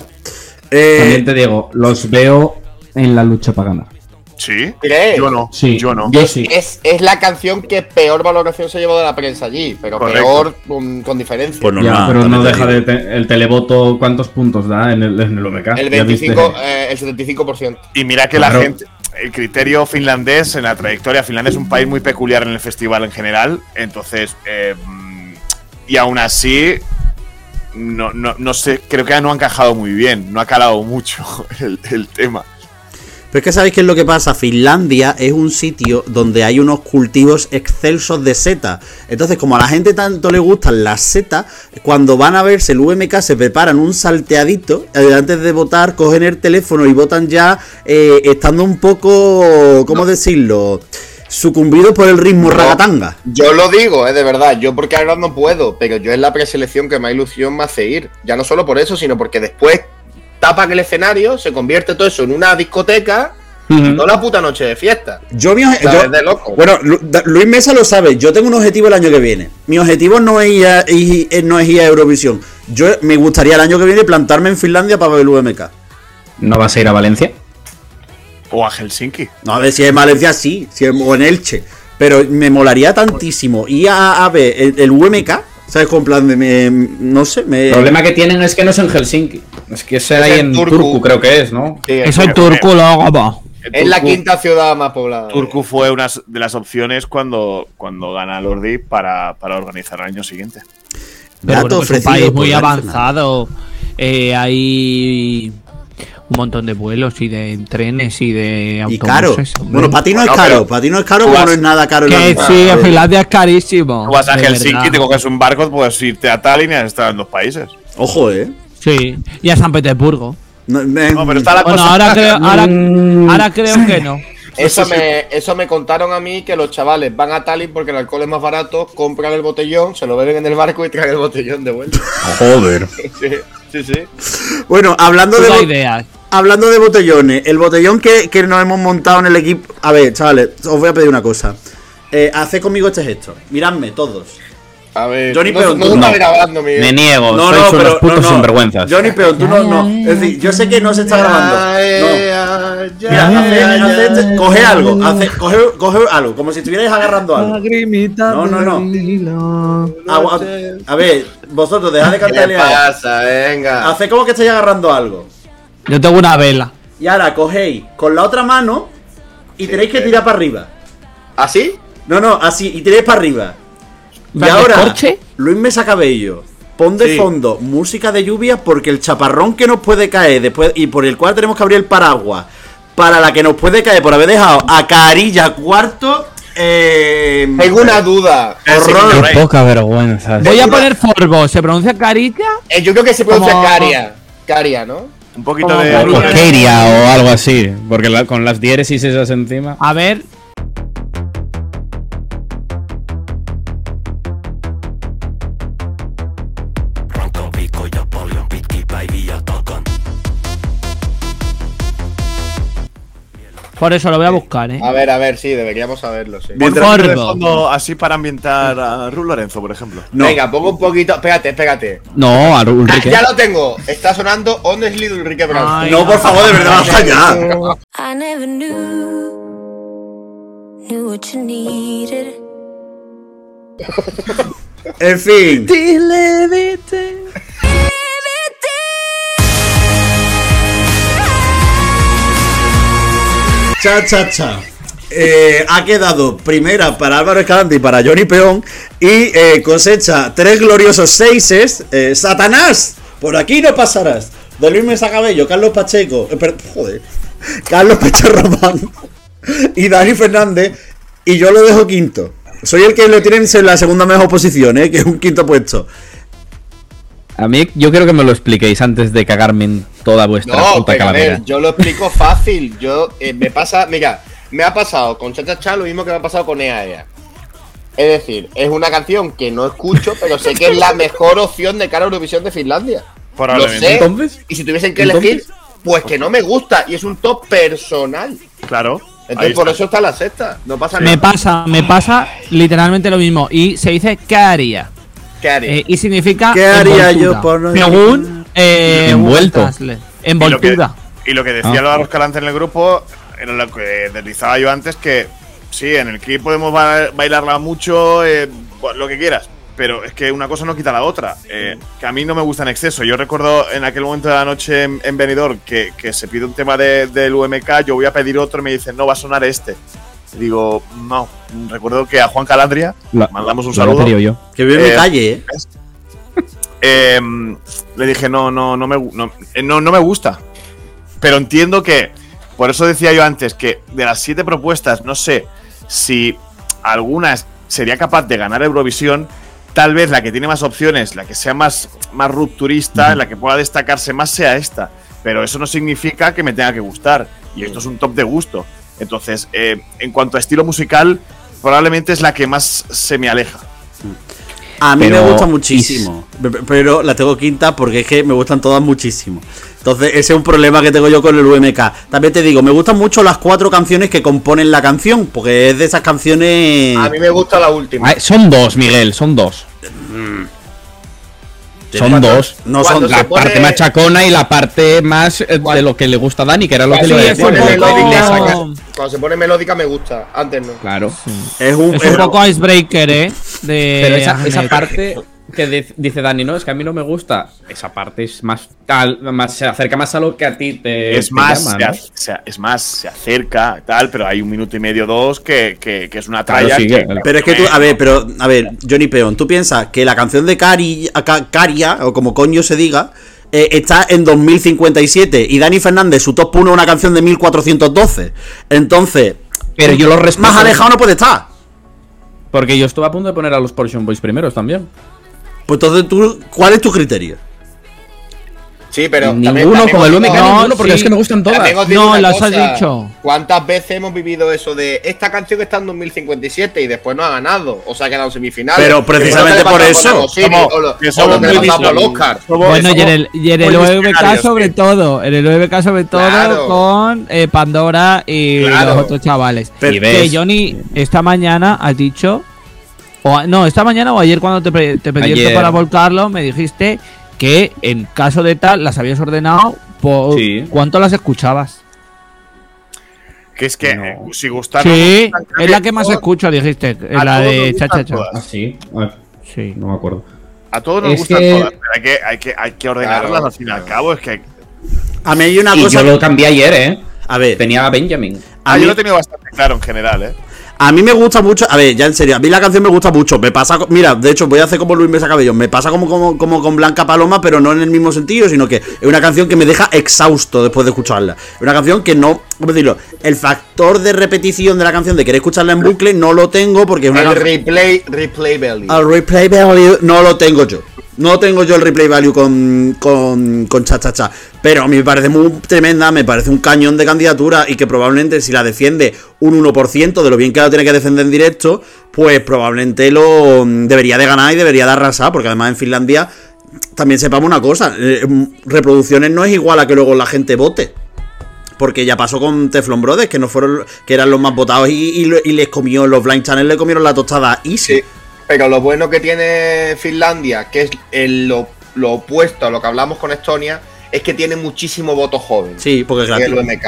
[SPEAKER 1] eh,
[SPEAKER 4] También te digo, los veo en la lucha para ganar.
[SPEAKER 5] ¿Sí?
[SPEAKER 2] ¿Crees?
[SPEAKER 5] Yo no.
[SPEAKER 4] Sí,
[SPEAKER 5] Yo no.
[SPEAKER 4] Yo sí.
[SPEAKER 2] Es, es la canción que peor valoración se llevó de la prensa allí, pero
[SPEAKER 5] Correcto.
[SPEAKER 2] peor um, con diferencia.
[SPEAKER 1] pues
[SPEAKER 4] Ya,
[SPEAKER 1] normal,
[SPEAKER 4] pero no deja de te- el televoto cuántos puntos da en el, en el OMK.
[SPEAKER 2] el
[SPEAKER 4] Ya viste.
[SPEAKER 2] 25, eh, el 75%.
[SPEAKER 5] Y mira que
[SPEAKER 4] Claro.
[SPEAKER 5] la gente, el criterio finlandés en la trayectoria, Finlandia es un país muy peculiar en el festival en general, entonces, eh, mm, y aún así, no, no, no sé, creo que no ha encajado muy bien, no ha calado mucho [LAUGHS] el, el tema.
[SPEAKER 1] Pero es que sabéis qué es lo que pasa. Finlandia es un sitio donde hay unos cultivos excelsos de seta. Entonces, como a la gente tanto le gustan las setas, cuando van a verse el UMK se preparan un salteadito. antes de votar, cogen el teléfono y votan ya eh, estando un poco, ¿cómo decirlo? Sucumbidos por el ritmo
[SPEAKER 2] No.
[SPEAKER 1] ragatanga.
[SPEAKER 2] Yo lo digo, eh, de verdad, yo porque ahora no puedo, pero yo es la preselección que más ilusión me hace ir. Ya no solo por eso, sino porque después tapan el escenario, se convierte todo eso en una discoteca y toda la puta noche de fiesta.
[SPEAKER 1] Yo, mi oje-
[SPEAKER 2] ¿Sabes?
[SPEAKER 1] yo-
[SPEAKER 2] de loco.
[SPEAKER 1] Bueno, Luis Mesa lo sabe. Yo tengo un objetivo el año que viene. Mi objetivo no es ir a, ir- eh, no es ir a Eurovisión. Yo me gustaría el año que viene plantarme en Finlandia para ver el UMK.
[SPEAKER 4] ¿No vas a ir a Valencia?
[SPEAKER 5] O a Helsinki.
[SPEAKER 1] No, a ver si es en Valencia, sí, si es, o en Elche. Pero me molaría tantísimo ir a, a ver el, el UMK, ¿sabes? Con plan de. me- no sé, me.
[SPEAKER 4] El problema que tienen es que no es en Helsinki. Es que es ahí
[SPEAKER 2] en
[SPEAKER 4] en
[SPEAKER 2] Turku.
[SPEAKER 4] Turku, creo que es, ¿no?
[SPEAKER 2] Sí,
[SPEAKER 3] Eso
[SPEAKER 2] es,
[SPEAKER 3] es turco, luego va.
[SPEAKER 2] es la
[SPEAKER 5] Turku-
[SPEAKER 2] quinta ciudad más poblada.
[SPEAKER 5] Turku fue una de las opciones cuando, cuando gana Lordi para, para organizar el año siguiente.
[SPEAKER 3] Pero bueno, que es un país muy avanzado. Eh, hay un montón de vuelos y de trenes y de
[SPEAKER 1] Y caro.
[SPEAKER 3] autobuses. hombre.
[SPEAKER 1] Bueno, para ti no es caro, para ti no es caro porque no es nada caro. el
[SPEAKER 3] que sí, en Finlandia es carísimo.
[SPEAKER 5] Tú vas a Helsinki, te coges un barco, puedes irte a Tallinn y has estado en dos países.
[SPEAKER 1] Ojo, eh.
[SPEAKER 3] Sí, y a San Petersburgo.
[SPEAKER 1] No, me-
[SPEAKER 5] No, pero está la
[SPEAKER 3] Bueno,
[SPEAKER 5] cosa.
[SPEAKER 3] ahora creo, [LAUGHS] ahora,
[SPEAKER 4] Mm.
[SPEAKER 3] ahora creo que no.
[SPEAKER 2] Eso me, eso me contaron a mí que los chavales van a Tallinn porque el alcohol es más barato, compran el botellón, se lo beben en el barco y traen el botellón de vuelta.
[SPEAKER 4] Joder. [LAUGHS]
[SPEAKER 2] Sí, sí, sí.
[SPEAKER 1] Bueno, hablando de,
[SPEAKER 3] Toda
[SPEAKER 1] bo-
[SPEAKER 3] idea.
[SPEAKER 1] Hablando de botellones, el botellón que, que nos hemos montado en el equipo. A ver, chavales, os voy a pedir una cosa. Eh, haced conmigo este gesto. Miradme, todos.
[SPEAKER 2] A ver,
[SPEAKER 1] Johnny
[SPEAKER 2] no,
[SPEAKER 1] Peón,
[SPEAKER 2] no
[SPEAKER 1] tú
[SPEAKER 4] no.
[SPEAKER 2] grabando, Miguel.
[SPEAKER 4] Me niego,
[SPEAKER 1] No,
[SPEAKER 4] sois
[SPEAKER 1] no,
[SPEAKER 4] unos
[SPEAKER 1] pero.
[SPEAKER 4] putos
[SPEAKER 1] no, no.
[SPEAKER 4] sinvergüenzas.
[SPEAKER 1] Johnny Peón, tú no, no. Es decir, yo sé que no se está grabando. No. Mira, coge algo, coge, coge algo, como si estuvierais agarrando algo. No, no, no. A ver, vosotros dejad de
[SPEAKER 2] ¿Qué le
[SPEAKER 1] cantarle
[SPEAKER 2] pasa? Venga.
[SPEAKER 1] Haced como que estáis agarrando algo.
[SPEAKER 3] Yo tengo una vela.
[SPEAKER 1] Y ahora cogéis con la otra mano y tenéis que tirar para arriba.
[SPEAKER 2] ¿Así?
[SPEAKER 1] No, no, así, y tiréis para arriba. Y
[SPEAKER 3] ¿Plan de
[SPEAKER 1] ahora,
[SPEAKER 3] corche?
[SPEAKER 1] Luis Mesa Cabello, pon de
[SPEAKER 5] Sí.
[SPEAKER 1] fondo música de lluvia porque el chaparrón que nos puede caer después y por el cual tenemos que abrir el paraguas para la que nos puede caer por haber dejado a Carilla cuarto. Eh,
[SPEAKER 2] Tengo una duda.
[SPEAKER 1] horror.
[SPEAKER 5] Qué
[SPEAKER 4] poca vergüenza.
[SPEAKER 3] Voy a poner Forbo. ¿Se pronuncia carilla?
[SPEAKER 2] Eh, yo creo que se pronuncia
[SPEAKER 3] Como-
[SPEAKER 2] Caria. Caria, ¿no?
[SPEAKER 5] Un poquito de.
[SPEAKER 4] Keria o algo así. Porque la- con las diéresis esas encima.
[SPEAKER 3] A ver. Por eso lo voy a buscar, eh.
[SPEAKER 2] A ver, a ver, sí, deberíamos saberlo, sí.
[SPEAKER 5] Poquito de fondo así para ambientar a Ru Lorenzo, por ejemplo.
[SPEAKER 1] No.
[SPEAKER 2] Venga, pongo un poquito. Espérate, espérate.
[SPEAKER 4] No, a
[SPEAKER 2] Ah,
[SPEAKER 4] Ulrike.
[SPEAKER 2] ya lo tengo. Está sonando Honestly de Ulrike Brown.
[SPEAKER 3] Ay,
[SPEAKER 1] No, por favor, de verdad, [LAUGHS] basta ya.
[SPEAKER 6] I never knew, knew what you needed.
[SPEAKER 1] En fin. Cha, cha, cha. Eh, ha quedado primera para Álvaro Escalante y para Johnny Peón. Y eh, cosecha tres gloriosos seises. Eh, ¡Satanás! Por aquí no pasarás. De Luis Mesa Cabello, Carlos Pacheco. eh, per- joder. Carlos Pacheco Román. Y Dani Fernández. Y yo lo dejo quinto. Soy el que lo tiene en la segunda mejor posición, que es un quinto puesto.
[SPEAKER 4] A mí, yo quiero que me lo expliquéis antes de cagarme en toda vuestra
[SPEAKER 2] No,
[SPEAKER 4] puta
[SPEAKER 2] pero a ver, yo lo explico [LAUGHS] fácil. Yo, eh, me pasa, mira, me ha pasado con Cha Cha Cha lo mismo que me ha pasado con Ea Ea. Es decir, es una canción que no escucho, [LAUGHS] pero sé que es la mejor opción de cara a Eurovisión de Finlandia. Lo sé.
[SPEAKER 4] Entonces,
[SPEAKER 2] Y si tuviesen que
[SPEAKER 4] ¿Entonces?
[SPEAKER 2] elegir, pues que no me gusta. Y es un top personal.
[SPEAKER 5] Claro.
[SPEAKER 2] Entonces por eso está la sexta. No pasa
[SPEAKER 3] Me
[SPEAKER 2] nada.
[SPEAKER 3] pasa, me pasa literalmente lo mismo. Y se dice caría.
[SPEAKER 2] ¿Qué haré?
[SPEAKER 3] Eh, y significa.
[SPEAKER 1] ¿Qué haría
[SPEAKER 3] envoltura.
[SPEAKER 1] yo por no-
[SPEAKER 3] Según. Eh,
[SPEAKER 4] Envuelto.
[SPEAKER 3] Google Translate.
[SPEAKER 5] Y lo que,
[SPEAKER 3] Envoltura.
[SPEAKER 5] y lo que decía
[SPEAKER 4] Ah.
[SPEAKER 5] Álvaro Escalante en el grupo era lo que deslizaba yo antes, que sí, en el clip podemos ba- bailarla mucho, eh, lo que quieras, pero es que una cosa no quita la otra, eh, que a mí no me gusta en exceso. Yo recuerdo en aquel momento de la noche en, en Benidorm que, que se pide un tema de- del UMK, yo voy a pedir otro y me dicen, no, va a sonar este. Digo, no, recuerdo que a Juan Calandria
[SPEAKER 4] La-
[SPEAKER 5] mandamos un saludo.
[SPEAKER 4] yo.
[SPEAKER 1] Que vive en mi
[SPEAKER 5] Eh,
[SPEAKER 1] calle, ¿eh?
[SPEAKER 5] Eh, le dije, no, no, no me, no, eh, no, no me gusta. Pero entiendo que, por eso decía yo antes, que de las siete propuestas, no sé si alguna sería capaz de ganar Eurovisión. Tal vez la que tiene más opciones, la que sea más, más rupturista, la que pueda destacarse más sea esta. Pero eso no significa que me tenga que gustar. Y esto es un top de gusto. Entonces, eh, en cuanto a estilo musical, probablemente es la que más se me aleja.
[SPEAKER 1] A mí
[SPEAKER 4] Pero-
[SPEAKER 1] me gusta muchísimo. Pe- pe- Pero la tengo quinta porque es que me gustan todas muchísimo. Entonces, ese es un problema que tengo yo con el UMK. También te digo, me gustan mucho las cuatro canciones que componen la canción. Porque es de esas canciones.
[SPEAKER 2] A mí me gusta la última.
[SPEAKER 4] Ah, son dos, Miguel, son dos.
[SPEAKER 3] Son dos.
[SPEAKER 1] No
[SPEAKER 2] Cuando
[SPEAKER 1] son
[SPEAKER 3] La
[SPEAKER 2] pone-
[SPEAKER 3] parte machacona y la parte más eh, de lo que le gusta a Dani, que era lo que
[SPEAKER 2] Cuando
[SPEAKER 3] le
[SPEAKER 2] saca- Cuando se pone melódica me gusta, antes no.
[SPEAKER 3] Claro.
[SPEAKER 1] es un,
[SPEAKER 3] Es un poco icebreaker, ¿eh? De
[SPEAKER 4] Pero esa, esa parte que dice Dani, no, es que a mí no me gusta. Esa parte es más tal, más, se acerca más a lo que a ti te.
[SPEAKER 5] Es
[SPEAKER 4] te
[SPEAKER 5] más,
[SPEAKER 4] llama,
[SPEAKER 5] se,
[SPEAKER 4] ¿no?
[SPEAKER 5] se es más, se acerca tal, pero hay un minuto y medio, dos, que, que- que es una
[SPEAKER 4] Claro,
[SPEAKER 5] tralla.
[SPEAKER 4] sí,
[SPEAKER 5] que-
[SPEAKER 4] que-
[SPEAKER 1] Pero es que tú, a ver, pero, a ver, Johnny Peón, tú piensas que la canción de Cari, Ca- Caria, o como coño se diga, eh, está en 2057 y Dani Fernández, su top 1 es una canción de 1412. Entonces,
[SPEAKER 4] Pero yo lo respeto.
[SPEAKER 1] más alejado no puede estar.
[SPEAKER 4] Porque yo estuve a punto de poner a los Portion Boys primeros también.
[SPEAKER 1] Pues entonces tú, ¿cuál es tu criterio?
[SPEAKER 2] Sí, pero.
[SPEAKER 4] Ninguno,
[SPEAKER 2] también- también
[SPEAKER 4] como el UMK,
[SPEAKER 2] digo-
[SPEAKER 4] ninguno, porque
[SPEAKER 3] sí.
[SPEAKER 4] es que me gustan todas.
[SPEAKER 3] No, las has dicho.
[SPEAKER 2] ¿Cuántas veces hemos vivido eso de esta canción está en 2057 y después no ha ganado? O se ha quedado en semifinales.
[SPEAKER 1] Pero precisamente por
[SPEAKER 2] con
[SPEAKER 1] eso.
[SPEAKER 2] O lo-
[SPEAKER 5] que somos muy.
[SPEAKER 2] Oscar.
[SPEAKER 3] Bueno, y en el, y en el OVK sobre
[SPEAKER 5] sí.
[SPEAKER 3] todo, en el OVK sobre todo
[SPEAKER 2] Claro.
[SPEAKER 3] con eh, Pandora y
[SPEAKER 2] Claro.
[SPEAKER 3] los otros chavales.
[SPEAKER 1] Pero-
[SPEAKER 3] que
[SPEAKER 4] ves,
[SPEAKER 3] Johnny, esta mañana has dicho, o a- no, esta mañana o ayer cuando te, te pedí esto
[SPEAKER 4] Ayer.
[SPEAKER 3] para volcarlo, me dijiste que en caso de tal las habías ordenado, por
[SPEAKER 4] Sí.
[SPEAKER 3] ¿cuánto las escuchabas?
[SPEAKER 5] Que es que
[SPEAKER 4] No.
[SPEAKER 5] eh, si gustaron.
[SPEAKER 3] sí,
[SPEAKER 5] gustan,
[SPEAKER 3] es la que más escucho, dijiste,
[SPEAKER 5] a
[SPEAKER 3] la de cha cha.
[SPEAKER 4] Ah, sí. A ver,
[SPEAKER 3] Sí.
[SPEAKER 4] no me acuerdo.
[SPEAKER 5] A todos nos
[SPEAKER 4] Es
[SPEAKER 5] gustan
[SPEAKER 4] que-
[SPEAKER 5] todas, pero hay que, hay que, hay que ordenarlas
[SPEAKER 2] Claro,
[SPEAKER 5] al fin y al cabo. Es que.
[SPEAKER 1] A mí hay una
[SPEAKER 4] Y
[SPEAKER 1] cosa.
[SPEAKER 4] yo lo cambié ayer, ¿eh?
[SPEAKER 1] A ver,
[SPEAKER 4] Tenía a Benjamin.
[SPEAKER 1] a
[SPEAKER 5] Ah,
[SPEAKER 1] mí,
[SPEAKER 5] yo lo he tenido bastante claro en general, ¿eh?
[SPEAKER 1] A mí me gusta mucho. A ver, ya en serio, a mí la canción me gusta mucho. Me pasa. Mira, de hecho, voy a hacer como Luis Mesa Cabello. Me pasa como, como, como con Blanca Paloma, pero no en el mismo sentido, sino que es una canción que me deja exhausto después de escucharla. Es una canción que no. ¿Cómo decirlo? El factor de repetición de la canción, de querer escucharla en bucle, no lo tengo porque es una
[SPEAKER 2] El
[SPEAKER 1] canción.
[SPEAKER 2] replay, replay value.
[SPEAKER 1] El replay value no lo tengo yo. No tengo yo el replay value con, con, con cha cha cha. Pero a mí me parece muy tremenda, me parece un cañón de candidatura y que probablemente si la defiende un 1% de lo bien que la tiene que defender en directo, pues probablemente lo mm, debería de ganar y debería de arrasar, porque además en Finlandia también sepamos una cosa, eh, mm, reproducciones no es igual a que luego la gente vote. Porque ya pasó con Teflon Brothers, que no fueron, que eran los más votados y, les comió, los Blind Channel le comieron la tostada easy.
[SPEAKER 2] Sí. Pero lo bueno que tiene Finlandia, que es el- lo, lo opuesto a lo que hablamos con Estonia, es que tiene muchísimo voto joven.
[SPEAKER 1] Sí, porque es
[SPEAKER 2] en el. UMK.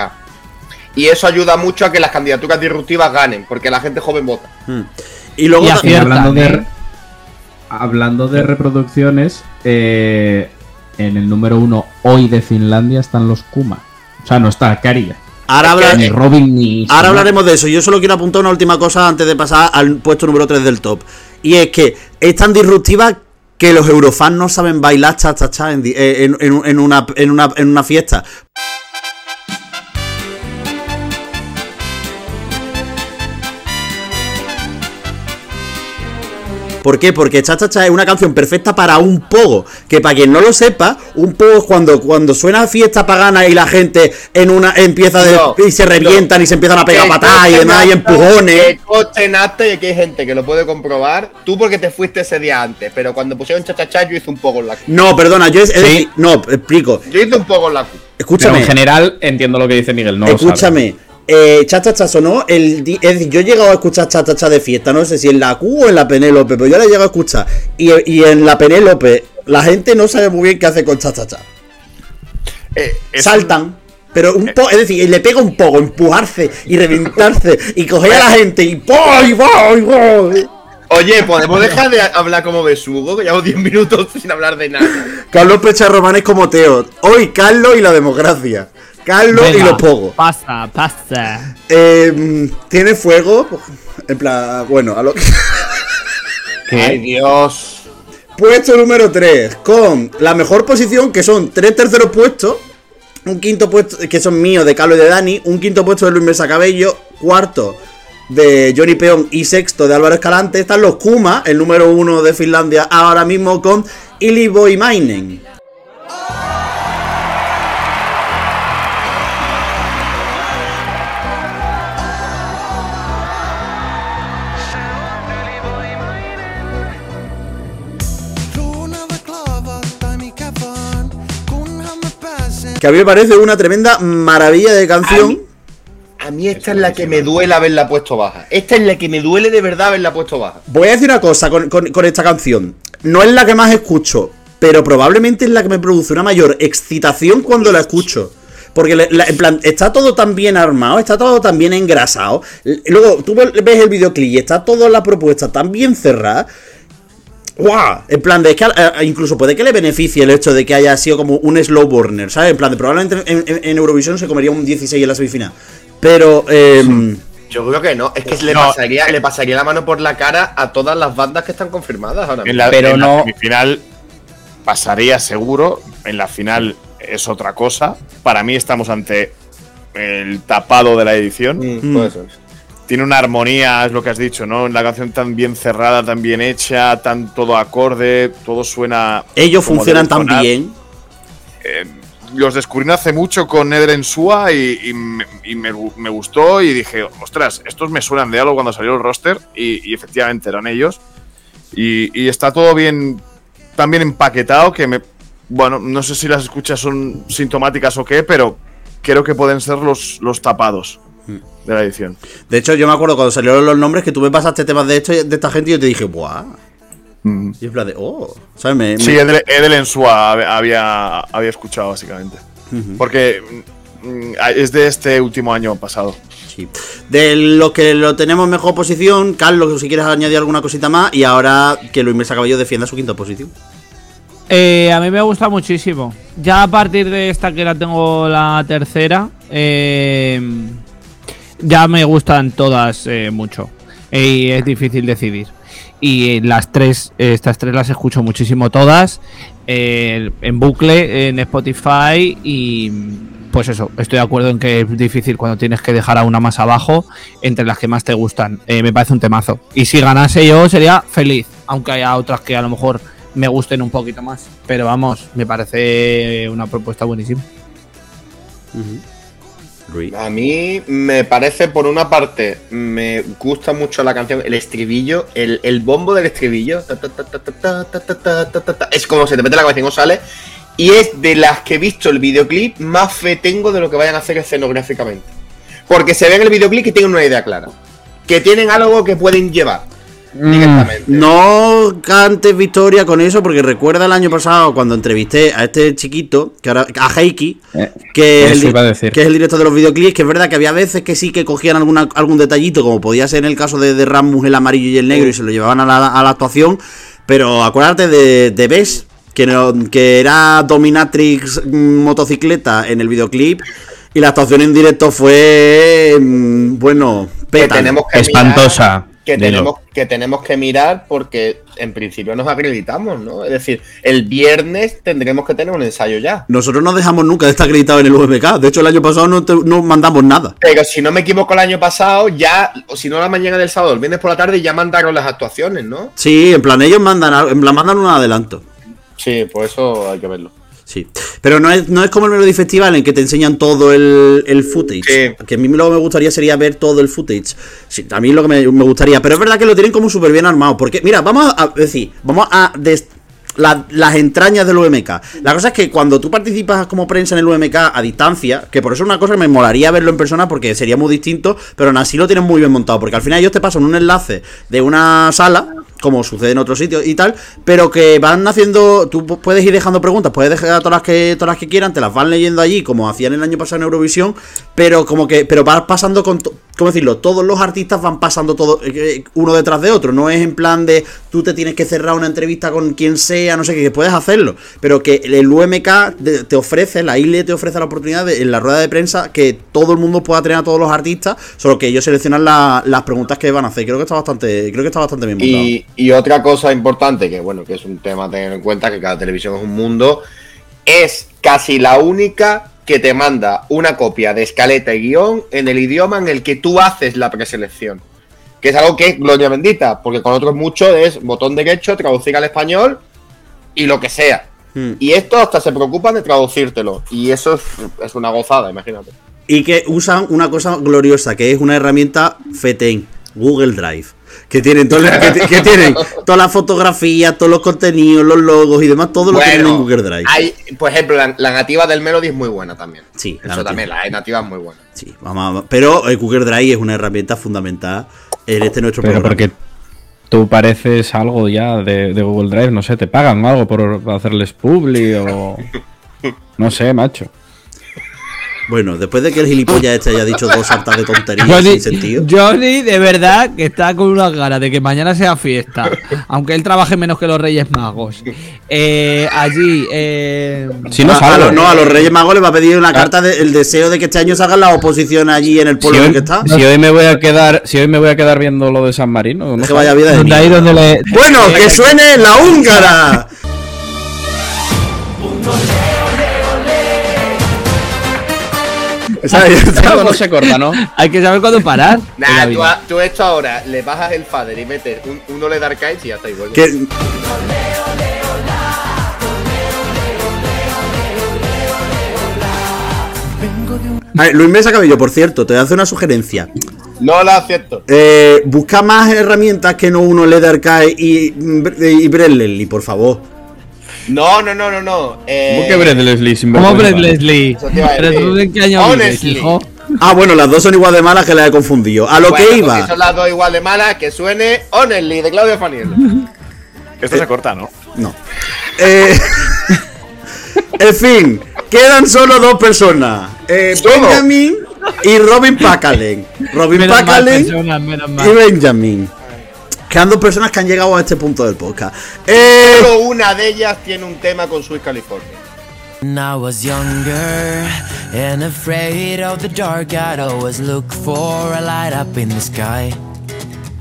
[SPEAKER 2] Y eso ayuda mucho a que las candidaturas disruptivas ganen, porque la gente joven vota.
[SPEAKER 1] Mm. Y luego
[SPEAKER 3] Y
[SPEAKER 1] ta-
[SPEAKER 3] acierta.
[SPEAKER 7] Y hablando de,
[SPEAKER 3] ¿eh?
[SPEAKER 7] hablando de reproducciones, eh, en el número uno hoy de Finlandia están los Kuma. O sea, no está Karia.
[SPEAKER 1] ahora, habla-
[SPEAKER 7] Ni Robin ni.
[SPEAKER 1] ahora hablaremos de eso. Yo solo quiero apuntar una última cosa antes de pasar al puesto número 3 del top. Y es que es tan disruptiva que los eurofans no saben bailar cha cha cha en, eh, en- en- en una, en, una, en una fiesta. ¿Por qué? Porque Cha Cha Cha es una canción perfecta para un pogo. Que para quien no lo sepa, un pogo es cuando, cuando suena fiesta pagana y la gente en una empieza de,
[SPEAKER 2] No,
[SPEAKER 1] y se revientan y se empiezan a pegar patadas y demás y empujones.
[SPEAKER 2] Que y que hay gente que lo puede comprobar. Tú porque te fuiste ese día antes, pero cuando pusieron chachachá yo hice un poco en la Q.
[SPEAKER 1] No, perdona, yo es, es
[SPEAKER 4] Sí.
[SPEAKER 1] decir, no, explico.
[SPEAKER 2] Yo hice un poco en la Q.
[SPEAKER 4] Pero
[SPEAKER 1] Escúchame,
[SPEAKER 4] en general entiendo lo que dice Miguel, no lo sabe.
[SPEAKER 1] Eh, cha cha cha sonó el di- es decir, yo he llegado a escuchar cha cha cha de fiesta, no sé si en la Q o en la Penélope, pero yo la he llegado a escuchar. Y, y en la Penélope, la gente no sabe muy bien qué hace con cha cha cha.
[SPEAKER 5] Eh, es-
[SPEAKER 1] Saltan. Pero un poco, es decir, le pega un poco, empujarse y reventarse y coger a la gente y ¡po! y ¡po! y ¡po!
[SPEAKER 2] Oye, ¿podemos dejar de hablar como besugo? Que llevamos 10 minutos sin hablar de nada.
[SPEAKER 1] Carlos Pecha Román es como Teo. Hoy Carlos y la democracia. Carlos y los pogos.
[SPEAKER 3] Pasa, pasa.
[SPEAKER 1] Eh, Tiene fuego. En plan, bueno, a lo que. [LAUGHS]
[SPEAKER 2] Ay, Dios.
[SPEAKER 1] Puesto número 3. Con la mejor posición, que son tres terceros puestos. Un quinto puesto, que son míos, de Carlos y de Dani. Un quinto puesto de Luis Mesa Cabello. Cuarto de Johnny Peón. Y sexto de Álvaro Escalante. Están los Kuma, el número uno de Finlandia, ahora mismo con Iliboy Mainen. Que a mí me parece una tremenda maravilla de canción.
[SPEAKER 2] A mí esta es la que me duele haberla puesto baja. Esta es la que me duele de verdad haberla puesto baja.
[SPEAKER 1] Voy a decir una cosa con, con- con esta canción. No es la que más escucho, pero probablemente es la que me produce una mayor excitación cuando la escucho. Porque la- en plan, está todo tan bien armado, está todo tan bien engrasado. Luego tú ves el videoclip y está toda la propuesta tan bien cerrada. ¡Guau! En plan, de es que eh, incluso puede que le beneficie el hecho de que haya sido como un slow burner, ¿sabes? En plan, de probablemente en, en- en Eurovisión se comería un 16 en la semifinal. Pero, eh,
[SPEAKER 2] Yo creo que no. Es que le, pasaría, le pasaría la mano por la cara a todas las bandas que están confirmadas ahora
[SPEAKER 5] En
[SPEAKER 2] mismo.
[SPEAKER 5] la,
[SPEAKER 3] Pero
[SPEAKER 5] en la
[SPEAKER 3] no-
[SPEAKER 5] semifinal pasaría seguro. En la final es otra cosa. Para mí estamos ante el tapado de la edición.
[SPEAKER 2] Mm,
[SPEAKER 1] Mm.
[SPEAKER 2] puede ser.
[SPEAKER 5] Tiene una armonía, es lo que has dicho, ¿no? La canción tan bien cerrada, tan bien hecha, tan todo acorde, todo suena.
[SPEAKER 1] ellos funcionan tan bien.
[SPEAKER 5] Eh, los descubrí hace mucho con Eder Sua y, y me, y me gu- me gustó y dije, ostras, estos me suenan de algo cuando salió el roster y, y efectivamente eran ellos. Y, y está todo bien, tan bien empaquetado que me... Bueno, no sé si las escuchas son sintomáticas o qué, pero creo que pueden ser los, los tapados de la edición.
[SPEAKER 1] De hecho, yo me acuerdo cuando salieron los nombres que tú me pasaste temas de, esto, de esta gente y yo te dije, ¡buah! Y en plan de, ¡oh! ¿Sabes? Me-
[SPEAKER 5] Sí,
[SPEAKER 1] me-
[SPEAKER 5] Edel, Edel Ensua había, había escuchado básicamente. Porque mm, es de este último año pasado.
[SPEAKER 1] Sí. De los que lo tenemos en mejor posición, Carlos, si quieres añadir alguna cosita más, y ahora que Luis Mesa Cabello defienda su quinta posición.
[SPEAKER 3] Eh, a mí me gusta muchísimo. Ya a partir de esta que la tengo la tercera, eh, ya me gustan todas eh, mucho. Y es difícil decidir. Y las tres, eh, estas tres las escucho muchísimo todas. eh, en bucle, en Spotify. Y pues eso, estoy de acuerdo en que es difícil cuando tienes que dejar a una más abajo entre las que más te gustan. Eh, me parece un temazo. Y si ganase yo sería feliz. Aunque haya otras que a lo mejor me gusten un poquito más. Pero vamos, me parece una propuesta buenísima.
[SPEAKER 2] A mí me parece, por una parte, me gusta mucho la canción, el estribillo, el, el bombo del estribillo. Es como se te mete la cabeza y no sale. Y es de las que he visto el videoclip más fe tengo de lo que vayan a hacer escenográficamente. Porque se ve en el videoclip que tienen una idea clara. Que tienen algo que pueden llevar directamente.
[SPEAKER 1] No cantes victoria con eso, porque recuerda el año pasado cuando entrevisté a este chiquito, que ahora, a Heiki,
[SPEAKER 7] Eh,
[SPEAKER 1] que, es el,
[SPEAKER 7] eso
[SPEAKER 1] di-
[SPEAKER 7] iba a decir.
[SPEAKER 1] que es el director de los videoclips, que es verdad que había veces que sí que cogían alguna, algún detallito, como podía ser en el caso de, de Ramus el amarillo y el negro, y se lo llevaban a la, a la actuación. Pero acuérdate de, de Bess, que, no- que era Dominatrix mm, motocicleta en el videoclip, y la actuación en directo fue. mm, bueno,
[SPEAKER 2] que tenemos que
[SPEAKER 7] Espantosa.
[SPEAKER 2] Que
[SPEAKER 7] dilo.
[SPEAKER 2] tenemos, que tenemos que mirar porque en principio nos acreditamos, ¿no? Es decir, el viernes tendremos que tener un ensayo ya.
[SPEAKER 1] Nosotros no dejamos nunca de estar acreditados en el UMK. De hecho, el año pasado no, te- no mandamos nada.
[SPEAKER 2] Pero si no me equivoco, el año pasado ya, o si no la mañana del sábado, el viernes por la tarde ya mandaron las actuaciones, ¿no?
[SPEAKER 1] Sí, en plan, ellos mandan, en plan, mandan un adelanto.
[SPEAKER 2] Sí, por eso hay que verlo.
[SPEAKER 1] Sí. Pero no es, no es como el Melody Festival en que te enseñan todo el, el footage.
[SPEAKER 2] Sí.
[SPEAKER 1] Que a mí lo que me gustaría sería ver todo el footage. Sí, a mí lo que me, me gustaría. Pero es verdad que lo tienen como súper bien armado. Porque, mira, vamos a decir, vamos a. des- la- las entrañas del UMK. La cosa es que cuando tú participas como prensa en el UMK a distancia, que por eso es una cosa que me molaría verlo en persona porque sería muy distinto, pero aún así lo tienen muy bien montado, porque al final ellos te pasan un enlace de una sala, como sucede en otros sitios y tal, pero que van haciendo, tú pu- puedes ir dejando preguntas, puedes dejar todas las que todas las que quieran, te las van leyendo allí, como hacían el año pasado en Eurovisión, pero como que, pero vas pasando con, ¿cómo decirlo? Todos los artistas van pasando todo eh, eh, uno detrás de otro, no es en plan de tú te tienes que cerrar una entrevista con quien sea, no sé qué, que puedes hacerlo, pero que el UMK te te ofrece, la ILE te ofrece la oportunidad de, en la rueda de prensa que todo el mundo pueda tener a todos los artistas, solo que ellos seleccionan la- las preguntas que van a hacer. Creo que está bastante, creo que está bastante bien montado.
[SPEAKER 2] Y, y otra cosa importante, que bueno, que es un tema a tener en cuenta, que cada televisión es un mundo, es casi la única que te manda una copia de escaleta y guion en el idioma en el que tú haces la preselección. Que es algo que es gloria bendita, porque con otros muchos es botón derecho, traducir al español y lo que sea.
[SPEAKER 1] Hmm.
[SPEAKER 2] Y esto hasta se preocupan de traducírtelo. Y eso es, es una gozada, imagínate.
[SPEAKER 1] Y que usan una cosa gloriosa, que es una herramienta FETEN, Google Drive. Que tienen, todo, que, ti- que tienen todas las fotografías, todos los contenidos, los logos y demás, todo lo tienen en Google Drive.
[SPEAKER 2] hay, por ejemplo, la, la nativa del Melody es muy buena también.
[SPEAKER 1] Sí, la
[SPEAKER 2] Eso
[SPEAKER 1] nativa.
[SPEAKER 2] también, la nativa es muy buena.
[SPEAKER 1] Sí, vamos a- pero el Google Drive es una herramienta fundamental en este nuestro
[SPEAKER 7] Pero
[SPEAKER 1] programa.
[SPEAKER 7] porque tú pareces algo ya de, de Google Drive, no sé, te pagan algo por hacerles publi o... [LAUGHS] No sé, macho.
[SPEAKER 1] Bueno, después de que el gilipollas este haya dicho dos sartas de tonterías
[SPEAKER 3] Johnny,
[SPEAKER 1] sin sentido.
[SPEAKER 3] Johnny, de verdad, que está con unas ganas de que mañana sea fiesta. aunque él trabaje menos que los Reyes Magos. Eh, allí, eh,
[SPEAKER 7] Si no
[SPEAKER 1] a, los, no, a los Reyes Magos les va a pedir una carta del deseo de que este año salgan la oposición allí en el
[SPEAKER 7] Si
[SPEAKER 1] pueblo en el que está.
[SPEAKER 7] si hoy me voy a quedar, si hoy me voy a quedar viendo lo de San Marino, no
[SPEAKER 1] que
[SPEAKER 7] sé.
[SPEAKER 1] vaya vida de
[SPEAKER 3] donde ahí donde le.
[SPEAKER 1] Bueno, que suene la húngara. [LAUGHS] [LAUGHS]
[SPEAKER 7] no se corta, ¿no? [LAUGHS]
[SPEAKER 3] Hay que saber cuándo parar.
[SPEAKER 2] Nah, tú,
[SPEAKER 3] vida.
[SPEAKER 2] a- tú esto ahora, le bajas el fader y metes un, un ole de arcade y ya está igual.
[SPEAKER 1] que- A ver, Luis Mesa Cabello, por cierto, te voy a hacer una sugerencia.
[SPEAKER 2] No la acepto.
[SPEAKER 1] Eh, busca más herramientas que no uno LED Arcade y, y Bradley, por favor.
[SPEAKER 2] No, no, no, no, no. Eh,
[SPEAKER 7] ¿Cómo que Brett Leslie sin
[SPEAKER 3] ¿Cómo? Brett Leslie? ¿Pero
[SPEAKER 2] decir.
[SPEAKER 3] tú en qué año vives,
[SPEAKER 2] Honestly.
[SPEAKER 3] hijo?
[SPEAKER 1] Ah, bueno, las dos son igual de malas que las he confundido. A lo
[SPEAKER 2] bueno,
[SPEAKER 1] que
[SPEAKER 2] pues
[SPEAKER 1] iba.
[SPEAKER 2] Si son las dos igual de malas, que suene Honestly de Claudio Faniel. [LAUGHS]
[SPEAKER 5] Esto se corta, ¿no?
[SPEAKER 1] No. Eh, [LAUGHS] en fin, quedan solo dos personas. Eh. Benjamin y Robin Pacalen. Robin
[SPEAKER 3] Menos mal
[SPEAKER 1] Pacalen y. Benjamin. Quedan dos personas que han llegado a este punto del podcast. Eh,
[SPEAKER 2] Solo una de ellas tiene un tema con Sweet California.
[SPEAKER 8] When I was younger and afraid of the dark, I'd always look for a light up in the sky.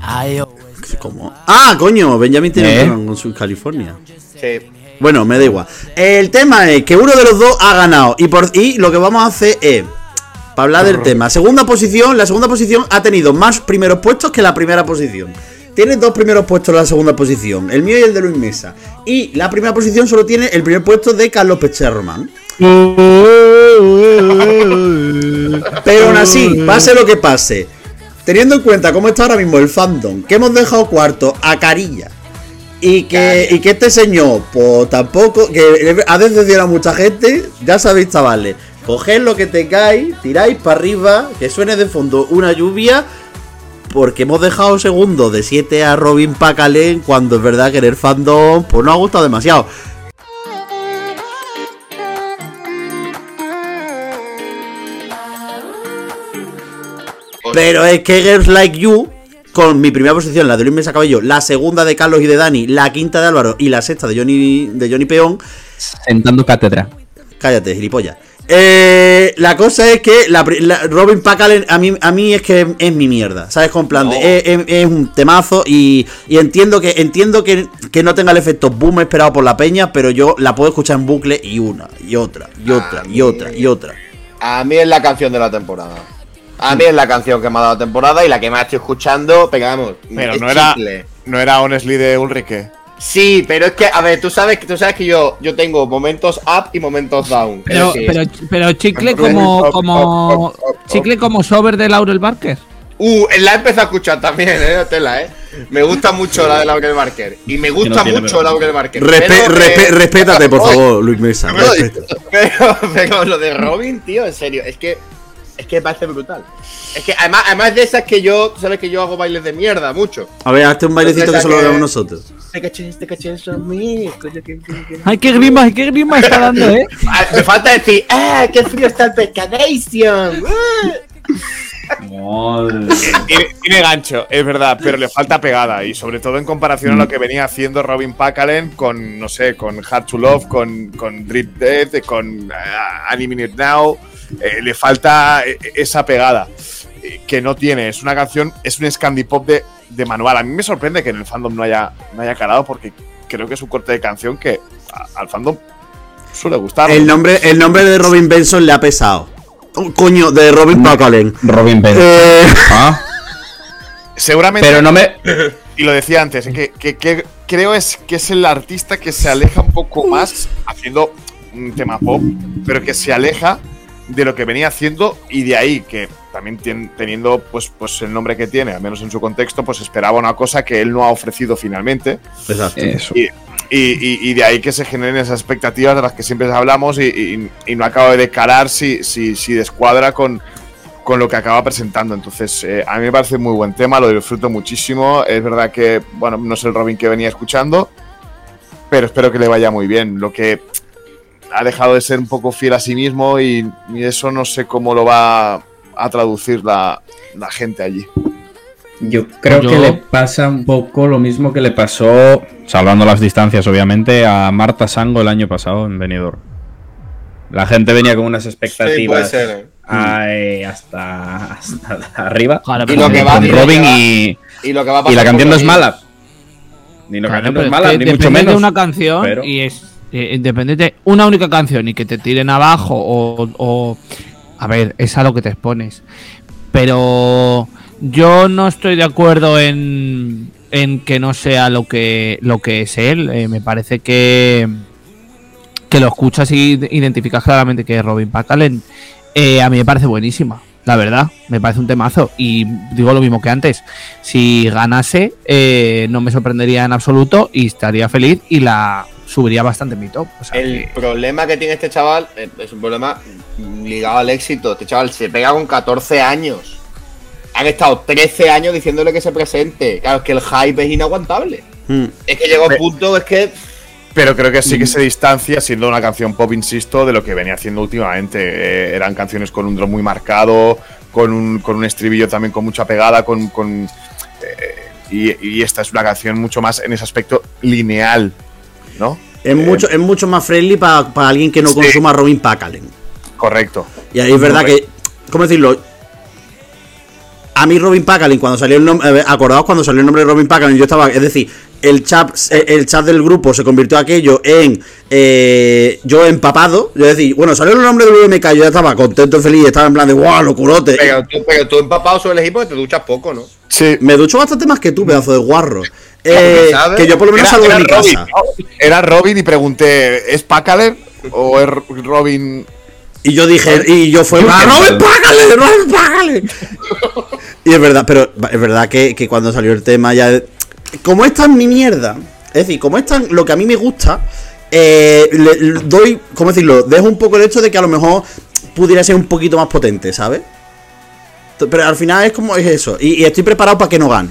[SPEAKER 8] I always
[SPEAKER 1] ¿cómo? Ah, coño, Benjamin tiene
[SPEAKER 7] ¿Eh?
[SPEAKER 1] un tema con su California.
[SPEAKER 2] Sí.
[SPEAKER 1] Bueno, me da igual. El tema es que uno de los dos ha ganado. Y, por, y lo que vamos a hacer es. Para hablar del tema. Segunda posición. La segunda posición ha tenido más primeros puestos que la primera posición. Tiene dos primeros puestos en la segunda posición. El mío y el de Luis Mesa. Y la primera posición solo tiene el primer puesto de Carlos Pecherroman. Pero aún así, pase lo que pase. Teniendo en cuenta cómo está ahora mismo el fandom, que hemos dejado cuarto a Carilla. Y que, y que este señor, pues tampoco, que ha descendido a mucha gente, ya sabéis, chavales, coged lo que tengáis, tiráis para arriba, que suene de fondo una lluvia, porque hemos dejado segundo de 7 a Robin Pacalen, cuando es verdad que en el fandom, pues no ha gustado demasiado. Pero es que Girls Like You, con mi primera posición, la de Luis Mesa Cabello, la segunda de Carlos y de Dani, la quinta de Álvaro y la sexta de Johnny, de Johnny Peón,
[SPEAKER 7] Sentando cátedra.
[SPEAKER 1] Cállate, gilipollas. Eh, la cosa es que la, la- Robin Pacalen a mí, a mí es que es, es mi mierda, ¿sabes? Con plan de, es, es- es un temazo y, y entiendo que entiendo que, que no tenga el efecto boom esperado por la peña, pero yo la puedo escuchar en bucle y una, y otra, y otra, y otra, y otra.
[SPEAKER 2] A mí es la canción de la temporada. A mí es la canción que me ha dado la temporada y la que más estoy escuchando, pegamos.
[SPEAKER 5] Pero
[SPEAKER 2] es
[SPEAKER 5] no era, no era Honestly de Ulrike.
[SPEAKER 2] Sí, pero es que, a ver, tú sabes que tú sabes que yo, yo tengo momentos up y momentos down.
[SPEAKER 3] Pero, pero, pero chicle como, como chicle como sober de Laurel Barker.
[SPEAKER 2] Uh, la he empezado a escuchar también, eh, tela, eh. Me gusta mucho la de Laurel Barker. Y me gusta
[SPEAKER 7] tiene
[SPEAKER 2] mucho
[SPEAKER 7] vergüenza.
[SPEAKER 2] Laurel Barker.
[SPEAKER 1] Respe-
[SPEAKER 2] pero,
[SPEAKER 1] respe-
[SPEAKER 2] eh,
[SPEAKER 1] respétate, por favor, Luis Mesa. respeta.
[SPEAKER 2] Pero, pero lo de Robin, tío, en serio, es que es que me parece brutal. Es que además, además de esas que yo, tú sabes que yo hago bailes de mierda mucho.
[SPEAKER 1] A ver, hazte un bailecito que solo hagamos nosotros.
[SPEAKER 2] Te caché, te caché,
[SPEAKER 3] Ay, qué grima, ay, qué grima está dando, eh.
[SPEAKER 2] Ah, Me falta decir, ¡ah, qué frío está el pescadation!
[SPEAKER 5] Tiene, tiene gancho, es verdad, pero le falta pegada. Y sobre todo en comparación a lo que venía haciendo Robin Pacalen con, no sé, con Hard to Love, con, con Drip Death, con uh, Now. Eh, le falta eh, esa pegada eh, que no tiene. Es una canción, es un Scandi Pop de, de manual. A mí me sorprende que en el fandom no haya, no haya calado porque creo que es un corte de canción que a- al fandom suele gustar.
[SPEAKER 1] El nombre, el nombre de Robin Benson le ha pesado. Oh, coño, de Robin Pacalen.
[SPEAKER 7] Robin Ben.
[SPEAKER 1] Eh,
[SPEAKER 7] Ah,
[SPEAKER 5] Seguramente.
[SPEAKER 7] pero no me. [LAUGHS]
[SPEAKER 5] y lo decía antes, que, que- que creo es que es el artista que se aleja un poco más haciendo un tema pop, pero que se aleja de lo que venía haciendo y de ahí que también teniendo pues, pues el nombre que tiene, al menos en su contexto, pues esperaba una cosa que él no ha ofrecido finalmente
[SPEAKER 1] Exacto.
[SPEAKER 7] Eso.
[SPEAKER 5] y, y- y de ahí que se generen esas expectativas de las que siempre hablamos y, y- y no acaba de calar si, si, si descuadra con, con lo que acaba presentando. Entonces, eh, a mí me parece muy buen tema, lo disfruto muchísimo. Es verdad que, bueno, no es el Robin que venía escuchando, pero espero que le vaya muy bien. Lo que ha dejado de ser un poco fiel a sí mismo y, y eso no sé cómo lo va a traducir la, la gente allí.
[SPEAKER 4] Yo creo
[SPEAKER 3] Yo-
[SPEAKER 4] que le pasa un poco lo mismo que le pasó, salvando las distancias, obviamente, a Marta Sango el año pasado en Benidorm. La gente venía con unas expectativas
[SPEAKER 2] ser, ¿eh?
[SPEAKER 4] ay, hasta, hasta arriba.
[SPEAKER 2] Y lo que va-
[SPEAKER 4] con
[SPEAKER 2] y lo
[SPEAKER 4] Robin
[SPEAKER 2] que va-
[SPEAKER 4] y,
[SPEAKER 2] Y lo que va a
[SPEAKER 4] y
[SPEAKER 2] pasar
[SPEAKER 4] la canción no es mala. Ni la
[SPEAKER 3] Claro,
[SPEAKER 4] canción no es
[SPEAKER 3] es
[SPEAKER 4] mala,
[SPEAKER 3] que
[SPEAKER 4] ni mucho menos.
[SPEAKER 3] de una canción
[SPEAKER 4] pero-
[SPEAKER 3] y es eh, independiente una única canción y que te tiren abajo o, a ver es a lo que te expones pero yo no estoy de acuerdo en, en que no sea lo que es él Eh, me parece que lo escuchas y identificas claramente que es Robin Packalen eh, a mí me parece buenísima la verdad, me parece un temazo. Y digo lo mismo que antes. Si ganase, eh, no me sorprendería en absoluto y estaría feliz y la subiría bastante en mi top. O sea
[SPEAKER 2] El
[SPEAKER 3] que-
[SPEAKER 2] problema que tiene este chaval eh, es un problema ligado al éxito. Este chaval se pega con 14 años. Han estado 13 años diciéndole que se presente. Claro, es que el hype es inaguantable.
[SPEAKER 1] Hmm.
[SPEAKER 2] Es que llegó un punto, es que.
[SPEAKER 5] Pero creo que sí que se distancia, siendo una canción pop, insisto, de lo que venía haciendo últimamente. Eh, eran canciones con un drop muy marcado, con un, con un estribillo también con mucha pegada, con. con, eh, y, y esta es una canción mucho más en ese aspecto lineal, ¿no?
[SPEAKER 1] Es, mucho, es mucho más friendly para alguien que no
[SPEAKER 5] Sí.
[SPEAKER 1] consuma Robin Packalen.
[SPEAKER 5] Correcto.
[SPEAKER 1] Y ahí es verdad que, ¿cómo decirlo? A mí Robin Packalen, cuando salió el nombre, acordaos cuando salió el nombre de Robin Packalen, yo estaba, es decir, el chat, eh, el chat del grupo se convirtió aquello en eh, yo empapado, es decir, bueno, salió el nombre del UMK, yo ya estaba contento, feliz, estaba en plan de wow, locurote.
[SPEAKER 2] Pero tú, pero tú empapado sueles ir porque te duchas poco, ¿no?
[SPEAKER 5] Sí.
[SPEAKER 1] Me ducho bastante más que tú, pedazo de guarro. Eh, que yo por lo menos
[SPEAKER 5] Era,
[SPEAKER 1] salgo de
[SPEAKER 5] era
[SPEAKER 1] mi
[SPEAKER 5] Robin,
[SPEAKER 1] casa.
[SPEAKER 5] ¿no? Era Robin y pregunté, ¿es Packalen o es Robin?
[SPEAKER 1] Y yo dije, y yo fue, ¡Ah, Robin Págale, Robin Págale! y es verdad, pero es verdad que, que cuando salió el tema ya. Como es tan mi mierda, es decir, como es tan lo que a mí me gusta, eh, le, le doy, ¿cómo decirlo? Dejo un poco el hecho de que a lo mejor pudiera ser un poquito más potente, ¿sabes? Pero al final es como es eso. Y, y estoy preparado para que no gane.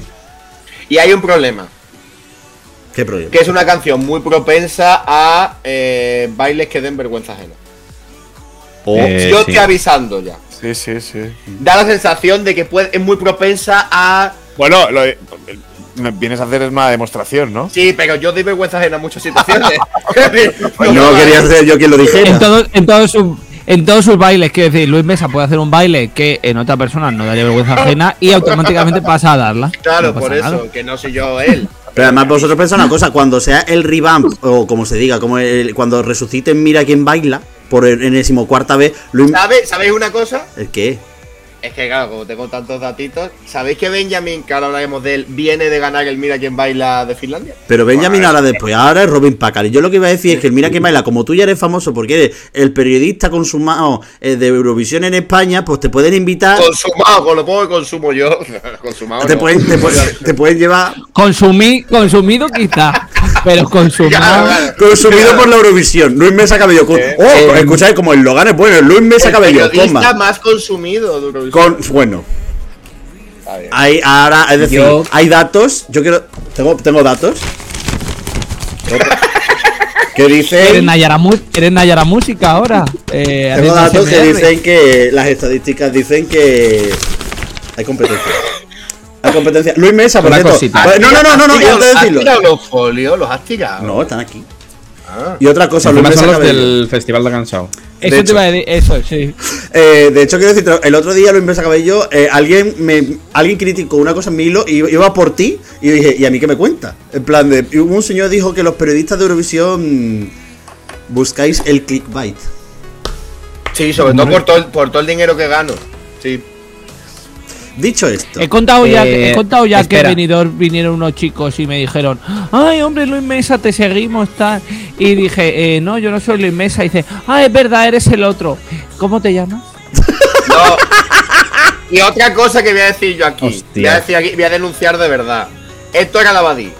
[SPEAKER 2] Y hay un problema.
[SPEAKER 1] ¿Qué problema?
[SPEAKER 2] Que es una canción muy propensa a eh, bailes que den vergüenza ajena.
[SPEAKER 1] O-
[SPEAKER 4] Eh,
[SPEAKER 2] yo
[SPEAKER 4] sí.
[SPEAKER 2] estoy avisando ya.
[SPEAKER 5] Sí, sí, sí.
[SPEAKER 2] Da la sensación de que puede, es muy propensa a.
[SPEAKER 5] Bueno, lo, vienes a hacer una demostración, ¿no?
[SPEAKER 2] Sí, pero yo doy vergüenza ajena en muchas situaciones. [LAUGHS]
[SPEAKER 1] no quería ser yo quien lo dijera.
[SPEAKER 3] en, todo- en todos sus en todos sus bailes, quiero decir, Luis Mesa puede hacer un baile que en otra persona no daría vergüenza ajena y automáticamente pasa a darla.
[SPEAKER 2] Claro,
[SPEAKER 3] No
[SPEAKER 2] por eso,
[SPEAKER 3] nada.
[SPEAKER 2] que no soy yo él.
[SPEAKER 1] Pero además vosotros pensáis una cosa, cuando sea el revamp, o como se diga, como el- cuando resuciten Mira quién baila, por el enésimo cuarta vez,
[SPEAKER 2] ¿Sabe- ¿Sabéis una cosa?
[SPEAKER 1] ¿El qué?
[SPEAKER 2] Es que claro, como tengo tantos datitos, ¿sabéis que Benjamin, que ahora hablaremos de él, viene de ganar el Mira quién baila de Finlandia?
[SPEAKER 1] Pero Benjamin ahora después, ahora es Robin Packard. Y yo lo que iba a decir es que el Mira quién baila, como tú ya eres famoso porque eres el periodista consumado eh, de Eurovisión en España, pues te pueden invitar,
[SPEAKER 2] Consumado, con lo poco que consumo yo. [LAUGHS] Consumado.
[SPEAKER 1] te
[SPEAKER 2] no.
[SPEAKER 1] pueden, te, pueden- [LAUGHS] te pueden llevar
[SPEAKER 3] Consumí, consumido quizá, pero. [LAUGHS]
[SPEAKER 2] Claro, claro.
[SPEAKER 1] consumido por la Eurovisión. Luis Mesa Cabello. Con,
[SPEAKER 2] Eh,
[SPEAKER 1] oh,
[SPEAKER 2] eh,
[SPEAKER 1] escucháis como el Logan es bueno, Luis Mesa
[SPEAKER 2] El
[SPEAKER 1] Cabello,
[SPEAKER 2] periodista
[SPEAKER 1] toma.
[SPEAKER 2] más consumido de Eurovisión.
[SPEAKER 1] Con, bueno,
[SPEAKER 2] Está bien.
[SPEAKER 1] hay ahora, es decir,
[SPEAKER 4] Yo-
[SPEAKER 1] hay datos. Yo quiero. Tengo, tengo datos. [LAUGHS] que dicen.
[SPEAKER 3] Eres Nayara Música ahora. Eh,
[SPEAKER 1] Tengo datos que dicen que. Las estadísticas dicen que. Hay competencia. Hay competencia. Luis Mesa, por cierto. Pues, No, no, no, no, no, y antes de
[SPEAKER 2] ¿Has
[SPEAKER 1] decirlo.
[SPEAKER 2] tirado los folios? ¿Los has tirado?
[SPEAKER 1] No, están aquí.
[SPEAKER 2] Ah.
[SPEAKER 1] Y otra cosa, Luis Mesa
[SPEAKER 4] son los del Festival de Cansado.
[SPEAKER 3] Eso
[SPEAKER 1] de
[SPEAKER 3] te iba a decir, eso, sí.
[SPEAKER 1] Eh, de hecho, quiero decir, el otro día Luis Mesa Cabello, eh, alguien me alguien criticó una cosa en mi hilo y iba por ti y yo dije, ¿y a mí qué me cuenta? En plan de. y un señor dijo que los periodistas de Eurovisión buscáis el clickbait.
[SPEAKER 2] Sí, sobre todo por todo, el, por todo el dinero que gano. Sí.
[SPEAKER 1] Dicho esto,
[SPEAKER 3] He contado ya, que-
[SPEAKER 4] Eh,
[SPEAKER 3] he contado ya que
[SPEAKER 4] espera.
[SPEAKER 3] venidor vinieron unos chicos y me dijeron, ay hombre Luis Mesa, te seguimos, tal. Y dije, eh, no, yo no soy Luis Mesa. Y dice, ah, es verdad, eres el otro. ¿Cómo te llamas? [LAUGHS]
[SPEAKER 2] No. y otra cosa que voy a decir yo aquí. Voy a, decir aquí, voy a denunciar de verdad. Esto era Lavadí.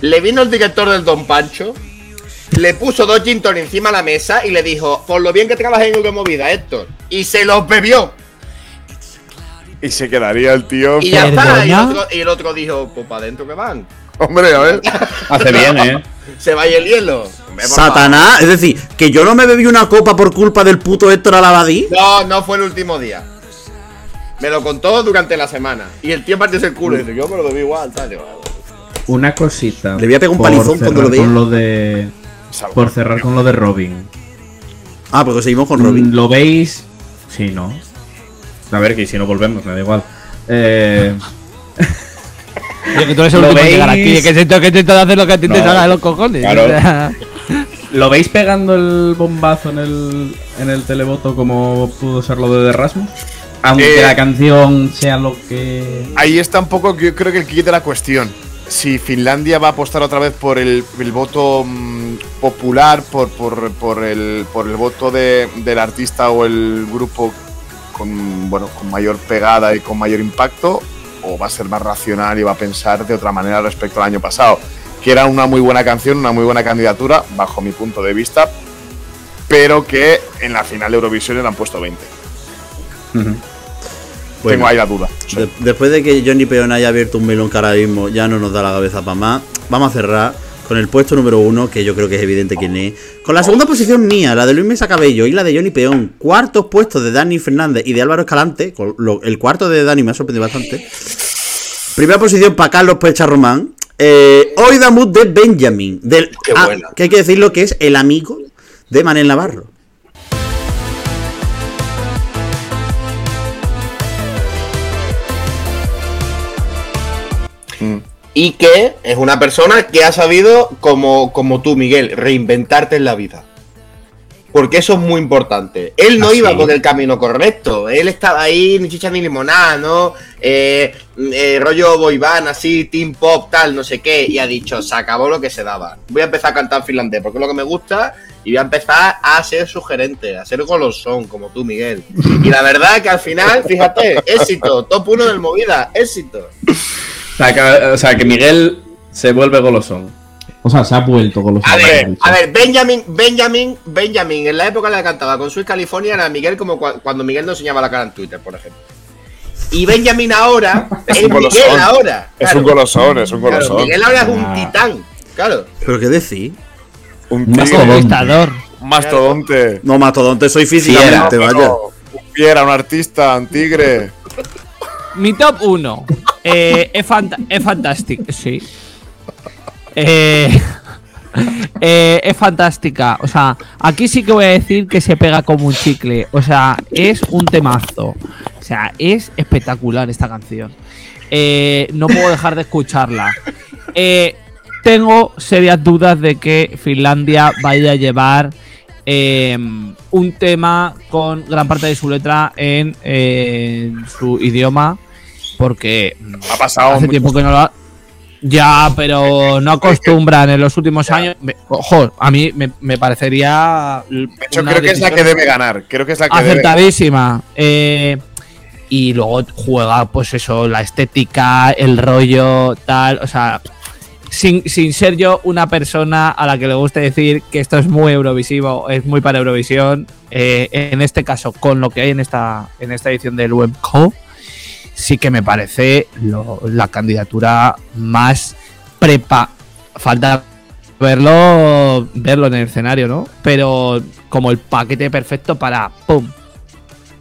[SPEAKER 2] Le vino el director del Don Pancho, le puso dos gin encima de la mesa y le dijo, por lo bien que trabajas en Euromovida, Héctor. Y se los bebió.
[SPEAKER 5] Y se quedaría el tío.
[SPEAKER 2] Y ya está. Y el, otro, y el otro dijo, pues para adentro que van.
[SPEAKER 5] Hombre, a ver. [LAUGHS]
[SPEAKER 4] Hace bien, ¿eh? [LAUGHS]
[SPEAKER 2] Se vaya el hielo.
[SPEAKER 1] Satanás, es decir, que yo no me bebí una copa por culpa del puto Héctor Alabadí.
[SPEAKER 2] No, no fue el último día. Me lo contó durante la semana. Y el tío partió el culo y dice, yo me lo bebí igual, tal.
[SPEAKER 7] Una cosita.
[SPEAKER 1] Le voy a pegar un palizón cuando lo
[SPEAKER 7] cerrar
[SPEAKER 1] vea.
[SPEAKER 7] con lo de Por cerrar con lo de Robin.
[SPEAKER 1] Ah, porque seguimos con Robin.
[SPEAKER 7] ¿Lo veis? Sí, ¿no?
[SPEAKER 4] A ver, que si no volvemos, me da igual. Eh, [LAUGHS]
[SPEAKER 3] que tú eres el
[SPEAKER 4] ¿Lo
[SPEAKER 3] último en llegar aquí.
[SPEAKER 4] veis?
[SPEAKER 3] Que siento que intento hacer lo que a ti te salga de los cojones.
[SPEAKER 4] claro.
[SPEAKER 3] O sea, [LAUGHS]
[SPEAKER 7] ¿Lo veis pegando el bombazo en el, en el televoto como pudo ser lo de The Rasmus? Aunque
[SPEAKER 5] Eh,
[SPEAKER 7] la canción sea lo que.
[SPEAKER 5] Ahí está un poco, yo creo que el kit de la cuestión. Si Finlandia va a apostar otra vez por el, el voto mm, popular, por, por, por el, por el voto de- del artista o el grupo con, bueno, con mayor pegada y con mayor impacto, o va a ser más racional y va a pensar de otra manera respecto al año pasado. Que era una muy buena canción, una muy buena candidatura, bajo mi punto de vista, pero que en la final de Eurovisión le han puesto 20.
[SPEAKER 1] Bueno.
[SPEAKER 5] Tengo ahí la duda.
[SPEAKER 1] De- después de que Johnny Peón haya abierto un melón que ahora mismo ya no nos da la cabeza para más, vamos a cerrar con el puesto número uno, que yo creo que es evidente quién es. Con la segunda posición mía, la de Luis Mesa Cabello y la de Johnny Peón. Cuartos puestos de Dani Fernández y de Álvaro Escalante. el cuarto de Dani me ha sorprendido bastante. Primera posición para Carlos Pecha Román. Eh, Hoy Damut de Benjamin. Del,
[SPEAKER 2] Qué
[SPEAKER 1] ah, que hay que decirlo que es el amigo de Manel Navarro.
[SPEAKER 2] Y que es una persona que ha sabido, como, como tú, Miguel, reinventarte en la vida. Porque eso es muy importante. Él no
[SPEAKER 7] ¿Ah,
[SPEAKER 2] iba por el camino correcto. Él estaba ahí, ni chicha ni limonada, ¿no? Eh, eh, rollo boyband, así, team pop, tal, no sé qué. Y ha dicho, se acabó lo que se daba. Voy a empezar a cantar finlandés porque es lo que me gusta. Y voy a empezar a ser sugerente, a ser golosón, como tú, Miguel. Y la verdad que al final, fíjate, [LAUGHS] éxito. Top 1 del movida, éxito.
[SPEAKER 4] O, sea, que, o sea, que Miguel se vuelve golosón.
[SPEAKER 7] O sea, se ha vuelto los
[SPEAKER 2] A ver, a ver, Benjamin, Benjamin, Benjamin, en la época en la que cantaba con Sweet California era Miguel como cua- cuando Miguel no enseñaba la cara en Twitter, por ejemplo. Y Benjamin ahora [LAUGHS] es,
[SPEAKER 5] un golosón.
[SPEAKER 2] Miguel ahora.
[SPEAKER 5] Es un golosón, es un
[SPEAKER 2] Claro,
[SPEAKER 5] golosón.
[SPEAKER 2] Miguel ahora es un
[SPEAKER 7] Ah.
[SPEAKER 2] titán. Claro.
[SPEAKER 1] ¿Pero qué decís?
[SPEAKER 5] Un
[SPEAKER 3] dictador.
[SPEAKER 5] un mastodonte.
[SPEAKER 1] No, mastodonte soy físicamente,
[SPEAKER 5] No,
[SPEAKER 1] vaya.
[SPEAKER 5] Un fiera, un artista, un tigre.
[SPEAKER 3] Mi top 1 eh, es, fanta- es fantástico, sí. Eh, [LAUGHS] eh, es fantástica. O sea, aquí sí que voy a decir que se pega como un chicle. O sea, es un temazo. O sea, es espectacular esta canción. No puedo dejar de escucharla. Eh, tengo serias dudas de que Finlandia vaya a llevar eh, un tema con gran parte de su letra en su idioma. Porque
[SPEAKER 5] Ha pasado
[SPEAKER 3] hace tiempo que no lo ha- Ya, pero no acostumbran en los últimos años. Ojo, a mí me, me parecería.
[SPEAKER 5] De hecho, creo que es la que debe ganar. Creo que es la que debe ganar.
[SPEAKER 3] Acertadísima. Eh, y luego juega, pues eso, la estética, el rollo, tal. O sea, sin, sin ser yo una persona a la que le guste decir que esto es muy Eurovisivo, es muy para Eurovisión. eh, en este caso, con lo que hay en esta, en esta edición del WebCo, sí que me parece lo- la candidatura más prepa. Falta verlo, verlo en el escenario, ¿no? Pero como el paquete perfecto para ¡pum!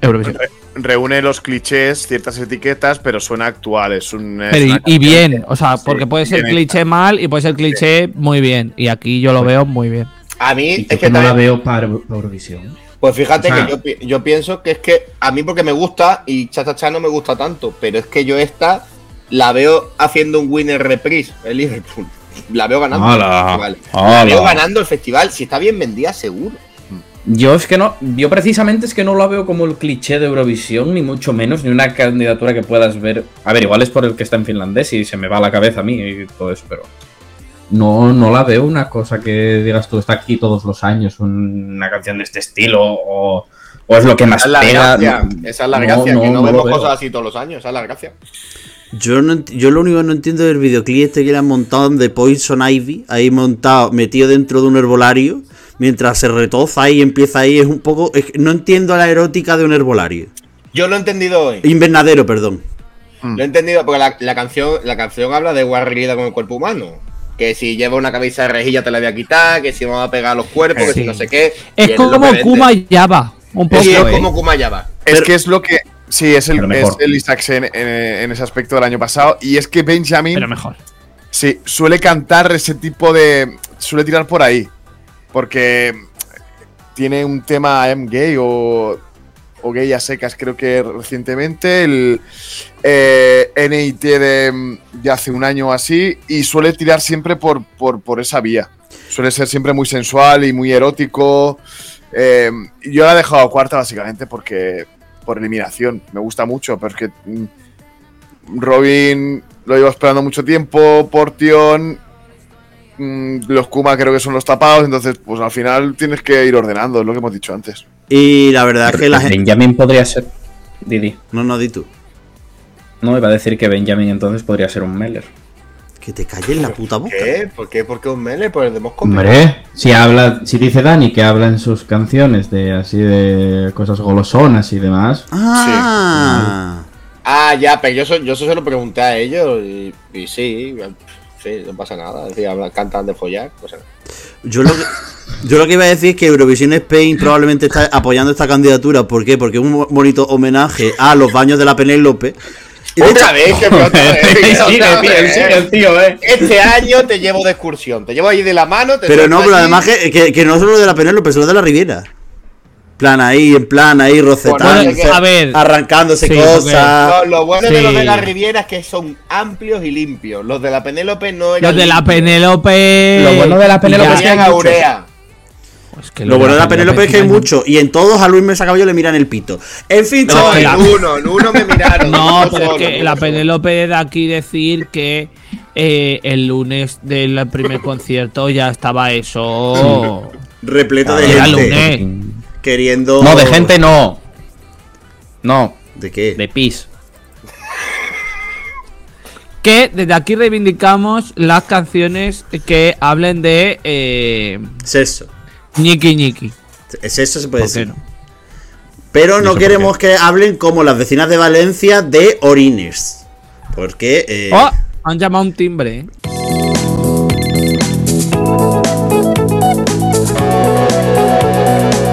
[SPEAKER 3] Eurovisión.
[SPEAKER 5] Reúne los clichés, ciertas etiquetas, pero suena actual. Es un. es
[SPEAKER 3] Pero y, bien, o sea,
[SPEAKER 5] sí,
[SPEAKER 3] porque puede ser cliché mal y puede ser cliché muy bien. Y aquí yo lo veo muy bien.
[SPEAKER 2] A mí
[SPEAKER 7] Y
[SPEAKER 2] es que
[SPEAKER 7] que no la veo para para Eurovisión.
[SPEAKER 2] Pues fíjate
[SPEAKER 7] O sea-
[SPEAKER 2] que yo, pi- yo pienso que es que a mí porque me gusta y Cha Cha Cha no me gusta tanto, pero es que yo esta la veo haciendo un winner reprise el Liverpool. La veo ganando
[SPEAKER 4] ¡Hala!
[SPEAKER 2] el festival. La veo ganando el festival. Si está bien vendida, seguro.
[SPEAKER 4] Yo es que no, yo precisamente es que no la veo como el cliché de Eurovisión, ni mucho menos, ni una candidatura que puedas ver. A ver, igual es por el que está en finlandés y se me va la cabeza a mí y todo eso, pero.
[SPEAKER 7] No, no la veo una cosa que digas tú, está aquí todos los años, un-
[SPEAKER 4] Una canción de este estilo o, o es lo que más
[SPEAKER 2] Esa es la
[SPEAKER 4] pega.
[SPEAKER 2] gracia.
[SPEAKER 4] no-
[SPEAKER 2] Esa es la
[SPEAKER 4] no,
[SPEAKER 2] gracia,
[SPEAKER 4] no,
[SPEAKER 2] que no, vemos cosas así todos los años. Esa es la gracia.
[SPEAKER 1] Yo, no yo lo único que no entiendo del videoclip este que le han montado de Poison Ivy, ahí montado, metido dentro de un herbolario, mientras se retoza y empieza ahí, es un poco... es que no entiendo la erótica de un herbolario.
[SPEAKER 2] Yo lo he entendido hoy.
[SPEAKER 1] Invernadero, perdón.
[SPEAKER 2] Lo he entendido porque la, la canción, la canción habla de guarrerida con el cuerpo humano. Que si lleva una cabeza de rejilla te la voy a quitar, que si vamos a pegar a los cuerpos, que si no sé qué.
[SPEAKER 3] Es como
[SPEAKER 2] que vende.
[SPEAKER 3] Kuma y Java. Un poco.
[SPEAKER 2] Sí, es
[SPEAKER 3] ¿eh?
[SPEAKER 2] como Kuma Java.
[SPEAKER 5] Es que es lo que. Sí, es el, es el Isaacsen en, en ese aspecto del año pasado. Y es que Benjamin.
[SPEAKER 3] Pero mejor.
[SPEAKER 5] Sí, suele cantar ese tipo de. Suele tirar por ahí. Porque tiene un tema I'm gay o. O a secas, creo que recientemente. El eh, NIT de, de hace un año o así. Y suele tirar siempre por, por, por esa vía. Suele ser siempre muy sensual y muy erótico. Eh, yo la he dejado cuarta básicamente porque. Por eliminación. Me gusta mucho, pero es que. mm, Robin lo llevo esperando mucho tiempo, Portion, mm, los Kuma creo que son los tapados, entonces pues al final tienes que ir ordenando, es lo que hemos dicho antes.
[SPEAKER 1] Y la verdad es que la gente.
[SPEAKER 4] Benjamin podría ser. Didi.
[SPEAKER 1] No, no, di tú.
[SPEAKER 4] No, iba a decir que Benjamin entonces podría ser un Meller.
[SPEAKER 1] Que te calles la puta boca.
[SPEAKER 2] ¿Qué? ¿Por qué? ¿Por qué un mele? Por el de Moscú.
[SPEAKER 7] Hombre, si habla, si dice Dani que habla en sus canciones de así de cosas golosonas y demás,
[SPEAKER 1] Ah.
[SPEAKER 2] Ah, ya, pero yo eso, yo eso se lo pregunté a ellos y, y sí, sí, no pasa nada. Es decir, hablan, cantan de follar. pues.
[SPEAKER 1] Yo lo, que, [LAUGHS] yo lo que iba a decir es que Eurovisión Spain probablemente está apoyando esta candidatura. ¿Por qué? Porque es un bonito homenaje a los baños de la Penélope. Y de hecho, [LAUGHS]
[SPEAKER 2] Otra vez, que otra vez, que otra vez.
[SPEAKER 4] tío, eh.
[SPEAKER 2] Este año te llevo de excursión, te llevo ahí de la mano. Te
[SPEAKER 1] pero no, pero además que, que, que no solo de la Penélope, solo de la Riviera. Plan ahí, en plan ahí, rocetándose,
[SPEAKER 2] Bueno,
[SPEAKER 3] a ver.
[SPEAKER 1] arrancándose
[SPEAKER 3] Sí,
[SPEAKER 1] cosas.
[SPEAKER 2] No, lo bueno de los de la Riviera es que son amplios y limpios. Los de la Penélope no eran
[SPEAKER 3] Los de la. Penélope.
[SPEAKER 4] Lo bueno de la Penélope es que
[SPEAKER 2] aurea.
[SPEAKER 3] Pues que
[SPEAKER 1] Lo bueno de la Penélope es que hay mucho. Y en todos a Luis Mesa Cabello le miran el pito. En fin,
[SPEAKER 2] No, en uno, en uno me miraron.
[SPEAKER 3] No,
[SPEAKER 2] uno
[SPEAKER 3] pero es que
[SPEAKER 2] uno
[SPEAKER 3] la. Penélope de aquí decir que eh, el lunes del primer concierto ya estaba eso. [LAUGHS]
[SPEAKER 1] repleto de
[SPEAKER 3] Era
[SPEAKER 1] gente
[SPEAKER 3] lunes.
[SPEAKER 1] queriendo.
[SPEAKER 4] No, de gente no. No,
[SPEAKER 1] ¿De qué?
[SPEAKER 4] de pis.
[SPEAKER 3] Que desde aquí reivindicamos las canciones que hablen de eh,
[SPEAKER 1] Sexo.
[SPEAKER 3] Ñiqui ñiqui.
[SPEAKER 1] Es eso se puede
[SPEAKER 3] ¿Por qué
[SPEAKER 1] decir.
[SPEAKER 3] no?
[SPEAKER 1] Pero
[SPEAKER 4] ¿Y
[SPEAKER 1] no queremos que hablen como las vecinas de Valencia de Orines. Porque. eh,
[SPEAKER 3] Oh, han llamado un timbre. ¿eh?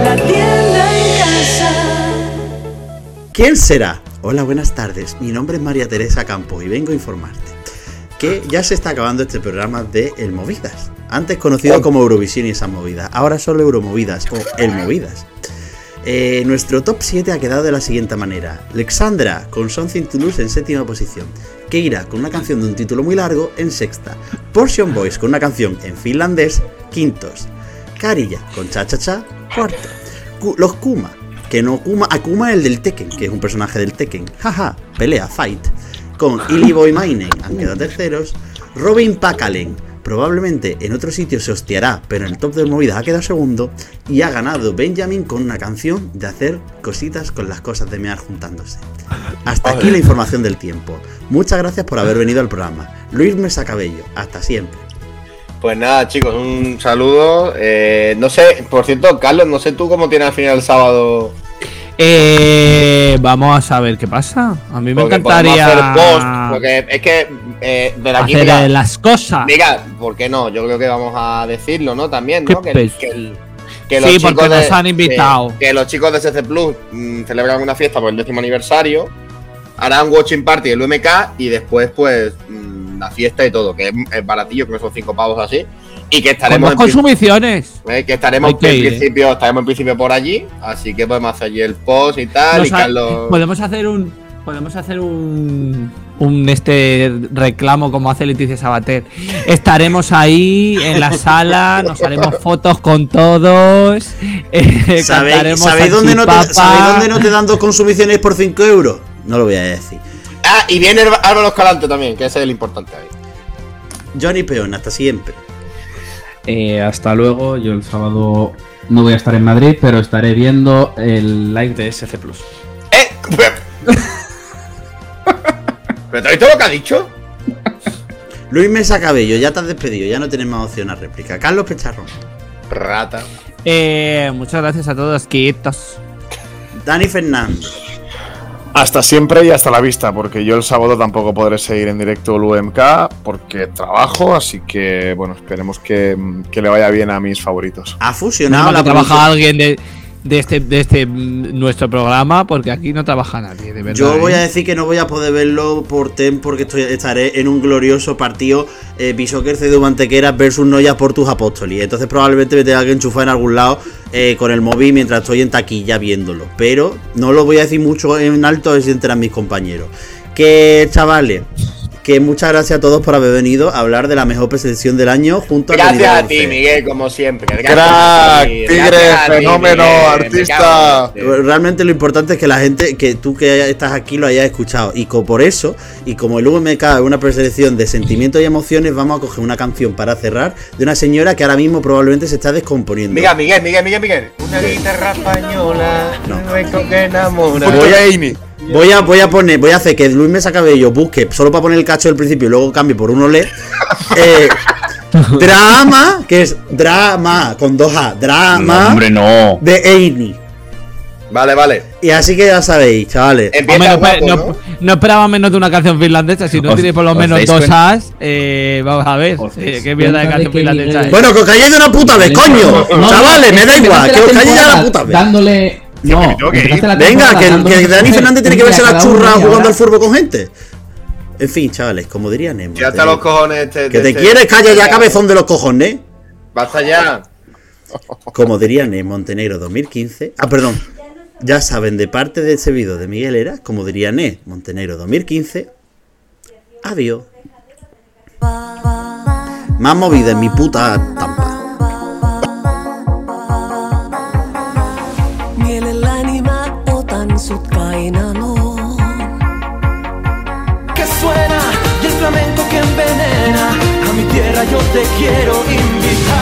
[SPEAKER 6] La tienda en casa.
[SPEAKER 1] ¿Quién será? Hola, buenas tardes. Mi nombre es María Teresa Campos y vengo a informarte que ya se está acabando este programa de El Movidas. Antes conocido como Eurovisión y esas movidas. Ahora solo Euromovidas o El Movidas. Eh, nuestro top 7 ha quedado de la siguiente manera. Alexandra con Something to Lose en séptima posición. Keira con una canción de un título muy largo en sexta. Portion Boys con una canción en finlandés, quintos. Karilla con Cha Cha Cha, cuarto. Ku- los Kuma, que no Kuma, a Kuma el del Tekken, que es un personaje del Tekken. Jaja, pelea, fight. Con Illy Boy Mainen han quedado terceros. Robin Pakalen, probablemente en otro sitio se hostiará, pero en el top de movidas ha quedado segundo. Y ha ganado Benjamin con una canción de hacer cositas con las cosas de mear juntándose. Hasta aquí la información del tiempo. Muchas gracias por haber venido al programa. Luis Mesa Cabello, hasta siempre.
[SPEAKER 2] Pues nada, chicos, un saludo. Eh, no sé, por cierto, Carlos, no sé tú cómo tienes al final el sábado.
[SPEAKER 3] Eh, vamos a saber qué pasa. A mí me
[SPEAKER 2] Porque
[SPEAKER 3] encantaría
[SPEAKER 2] hacer post, porque es que eh, de aquí,
[SPEAKER 3] hacer
[SPEAKER 2] mira,
[SPEAKER 3] eh, las cosas.
[SPEAKER 2] mira, ¿por qué no? Yo creo que vamos a decirlo, ¿no? También, ¿no? Que, que el- que
[SPEAKER 3] Sí,
[SPEAKER 2] chicos
[SPEAKER 3] porque nos
[SPEAKER 2] de-
[SPEAKER 3] han invitado.
[SPEAKER 2] Que, que los chicos de CC Plus mm, celebran una fiesta por el décimo aniversario, harán watching party del UMK y después, pues, mm, la fiesta y todo, que es, es baratillo, creo que son cinco pavos así. Y que
[SPEAKER 3] Con
[SPEAKER 2] estaremos en pri-
[SPEAKER 3] consumiciones.
[SPEAKER 2] eh, que estaremos
[SPEAKER 3] que
[SPEAKER 2] en
[SPEAKER 3] ir, ¿eh?
[SPEAKER 2] principio, estaremos en principio por allí, así que podemos hacer allí el post y tal,
[SPEAKER 3] Nos
[SPEAKER 2] y
[SPEAKER 3] ha-
[SPEAKER 2] Carlos.
[SPEAKER 3] Podemos hacer un. Podemos hacer un. Un este reclamo como hace Leticia Sabater. Estaremos ahí en la sala, nos haremos fotos con todos. eh,
[SPEAKER 1] ¿Sabéis,
[SPEAKER 3] cantaremos
[SPEAKER 1] ¿sabéis dónde no te. ¿sabéis dónde no te dan dos consumiciones por 5 euros? No lo voy a decir.
[SPEAKER 2] Ah, y viene Álvaro Escalante también, que ese es el importante ahí.
[SPEAKER 1] Johnny Peón, hasta siempre.
[SPEAKER 7] Eh, hasta luego. Yo el sábado no voy a estar en Madrid, pero estaré viendo el live de SC Plus.
[SPEAKER 2] ¡Eh! ¿Pero te has visto lo que ha dicho?
[SPEAKER 1] Luis Mesa Cabello, ya te has despedido, ya no tienes más opción a réplica. Carlos Pecharrón,
[SPEAKER 2] Rata.
[SPEAKER 3] Eh, muchas gracias a todos, quitos.
[SPEAKER 1] Dani Fernández,
[SPEAKER 5] Hasta siempre y hasta la vista, porque yo el sábado tampoco podré seguir en directo el UMK porque trabajo, así que bueno, esperemos que, que le vaya bien a mis favoritos.
[SPEAKER 1] Ha fusionado la
[SPEAKER 3] trabaja
[SPEAKER 1] producción-
[SPEAKER 3] alguien de, de este, de este mm, nuestro programa, porque aquí no trabaja nadie, de verdad.
[SPEAKER 1] Yo voy
[SPEAKER 3] ¿eh?
[SPEAKER 1] a decir que no voy a poder verlo por TEM porque estoy, estaré en un glorioso partido eh, Bishoker Cedu Mantequera versus Noya Portus Apóstolis. Entonces probablemente me tenga que enchufar en algún lado eh, con el móvil mientras estoy en taquilla viéndolo. Pero no lo voy a decir mucho en alto a ver si se enteran mis compañeros. Que chavales, que muchas gracias a todos por haber venido a hablar de la mejor preselección del año junto a
[SPEAKER 2] Gracias a ti. Miguel, como siempre. Gracias
[SPEAKER 5] Crack,
[SPEAKER 2] a ti,
[SPEAKER 5] tigre,
[SPEAKER 2] gracias a ti,
[SPEAKER 5] fenómeno,
[SPEAKER 2] Miguel,
[SPEAKER 5] artista.
[SPEAKER 2] Dios.
[SPEAKER 1] Realmente lo importante es que la gente, que tú que estás aquí lo hayas escuchado. Y por eso, y como el VMK es una preselección de sentimientos y emociones, vamos a coger una canción para cerrar de una señora que ahora mismo probablemente se está descomponiendo.
[SPEAKER 2] Miguel, Miguel, Miguel, Miguel, Miguel. Una guitarra española,
[SPEAKER 1] No.
[SPEAKER 2] no. que enamora.
[SPEAKER 5] Voy a Ini.
[SPEAKER 1] Voy a, voy a poner, voy a hacer que Luis Mesa Cabello busque solo para poner el cacho del principio y luego cambie por un olé. [LAUGHS] Eh, drama, que es drama con dos A, drama
[SPEAKER 4] No, hombre, no.
[SPEAKER 1] de Eini.
[SPEAKER 2] Vale, vale.
[SPEAKER 1] Y así que ya sabéis, chavales.
[SPEAKER 2] Empieza
[SPEAKER 3] Hombre, no,
[SPEAKER 2] guapo,
[SPEAKER 3] no-
[SPEAKER 2] ¿no?
[SPEAKER 3] no esperaba menos de una canción finlandesa. Si no
[SPEAKER 4] Os-
[SPEAKER 3] tiene por lo
[SPEAKER 4] os
[SPEAKER 3] menos dos
[SPEAKER 4] cuenta-
[SPEAKER 3] as, eh, vamos a ver. Eh, qué mierda de
[SPEAKER 7] de
[SPEAKER 3] canción finlandesa es.
[SPEAKER 1] Bueno, que os calléis de una puta vez, coño.
[SPEAKER 7] No,
[SPEAKER 1] Chavales,
[SPEAKER 7] no,
[SPEAKER 1] me da igual, que os
[SPEAKER 7] la
[SPEAKER 1] calléis ya la
[SPEAKER 7] temporada
[SPEAKER 1] puta vez.
[SPEAKER 7] Dándole. No,
[SPEAKER 5] que
[SPEAKER 1] Venga, que, que Dani Fernández tiene que verse la churra jugando al fútbol con gente. En fin, chavales, como diría Nemo.
[SPEAKER 2] Ya está los cojones. Este,
[SPEAKER 1] Que
[SPEAKER 2] de
[SPEAKER 1] te
[SPEAKER 2] este-
[SPEAKER 1] quieres, calla ya, cabezón de los cojones.
[SPEAKER 2] Basta ya.
[SPEAKER 1] Como diría Nemo Montenegro 2015. Ah, perdón. Ya saben, de parte de ese vídeo de Miguel Era, como diría Ne Montenegro 2015. Adiós. Más movida en mi puta
[SPEAKER 9] yo te quiero invitar.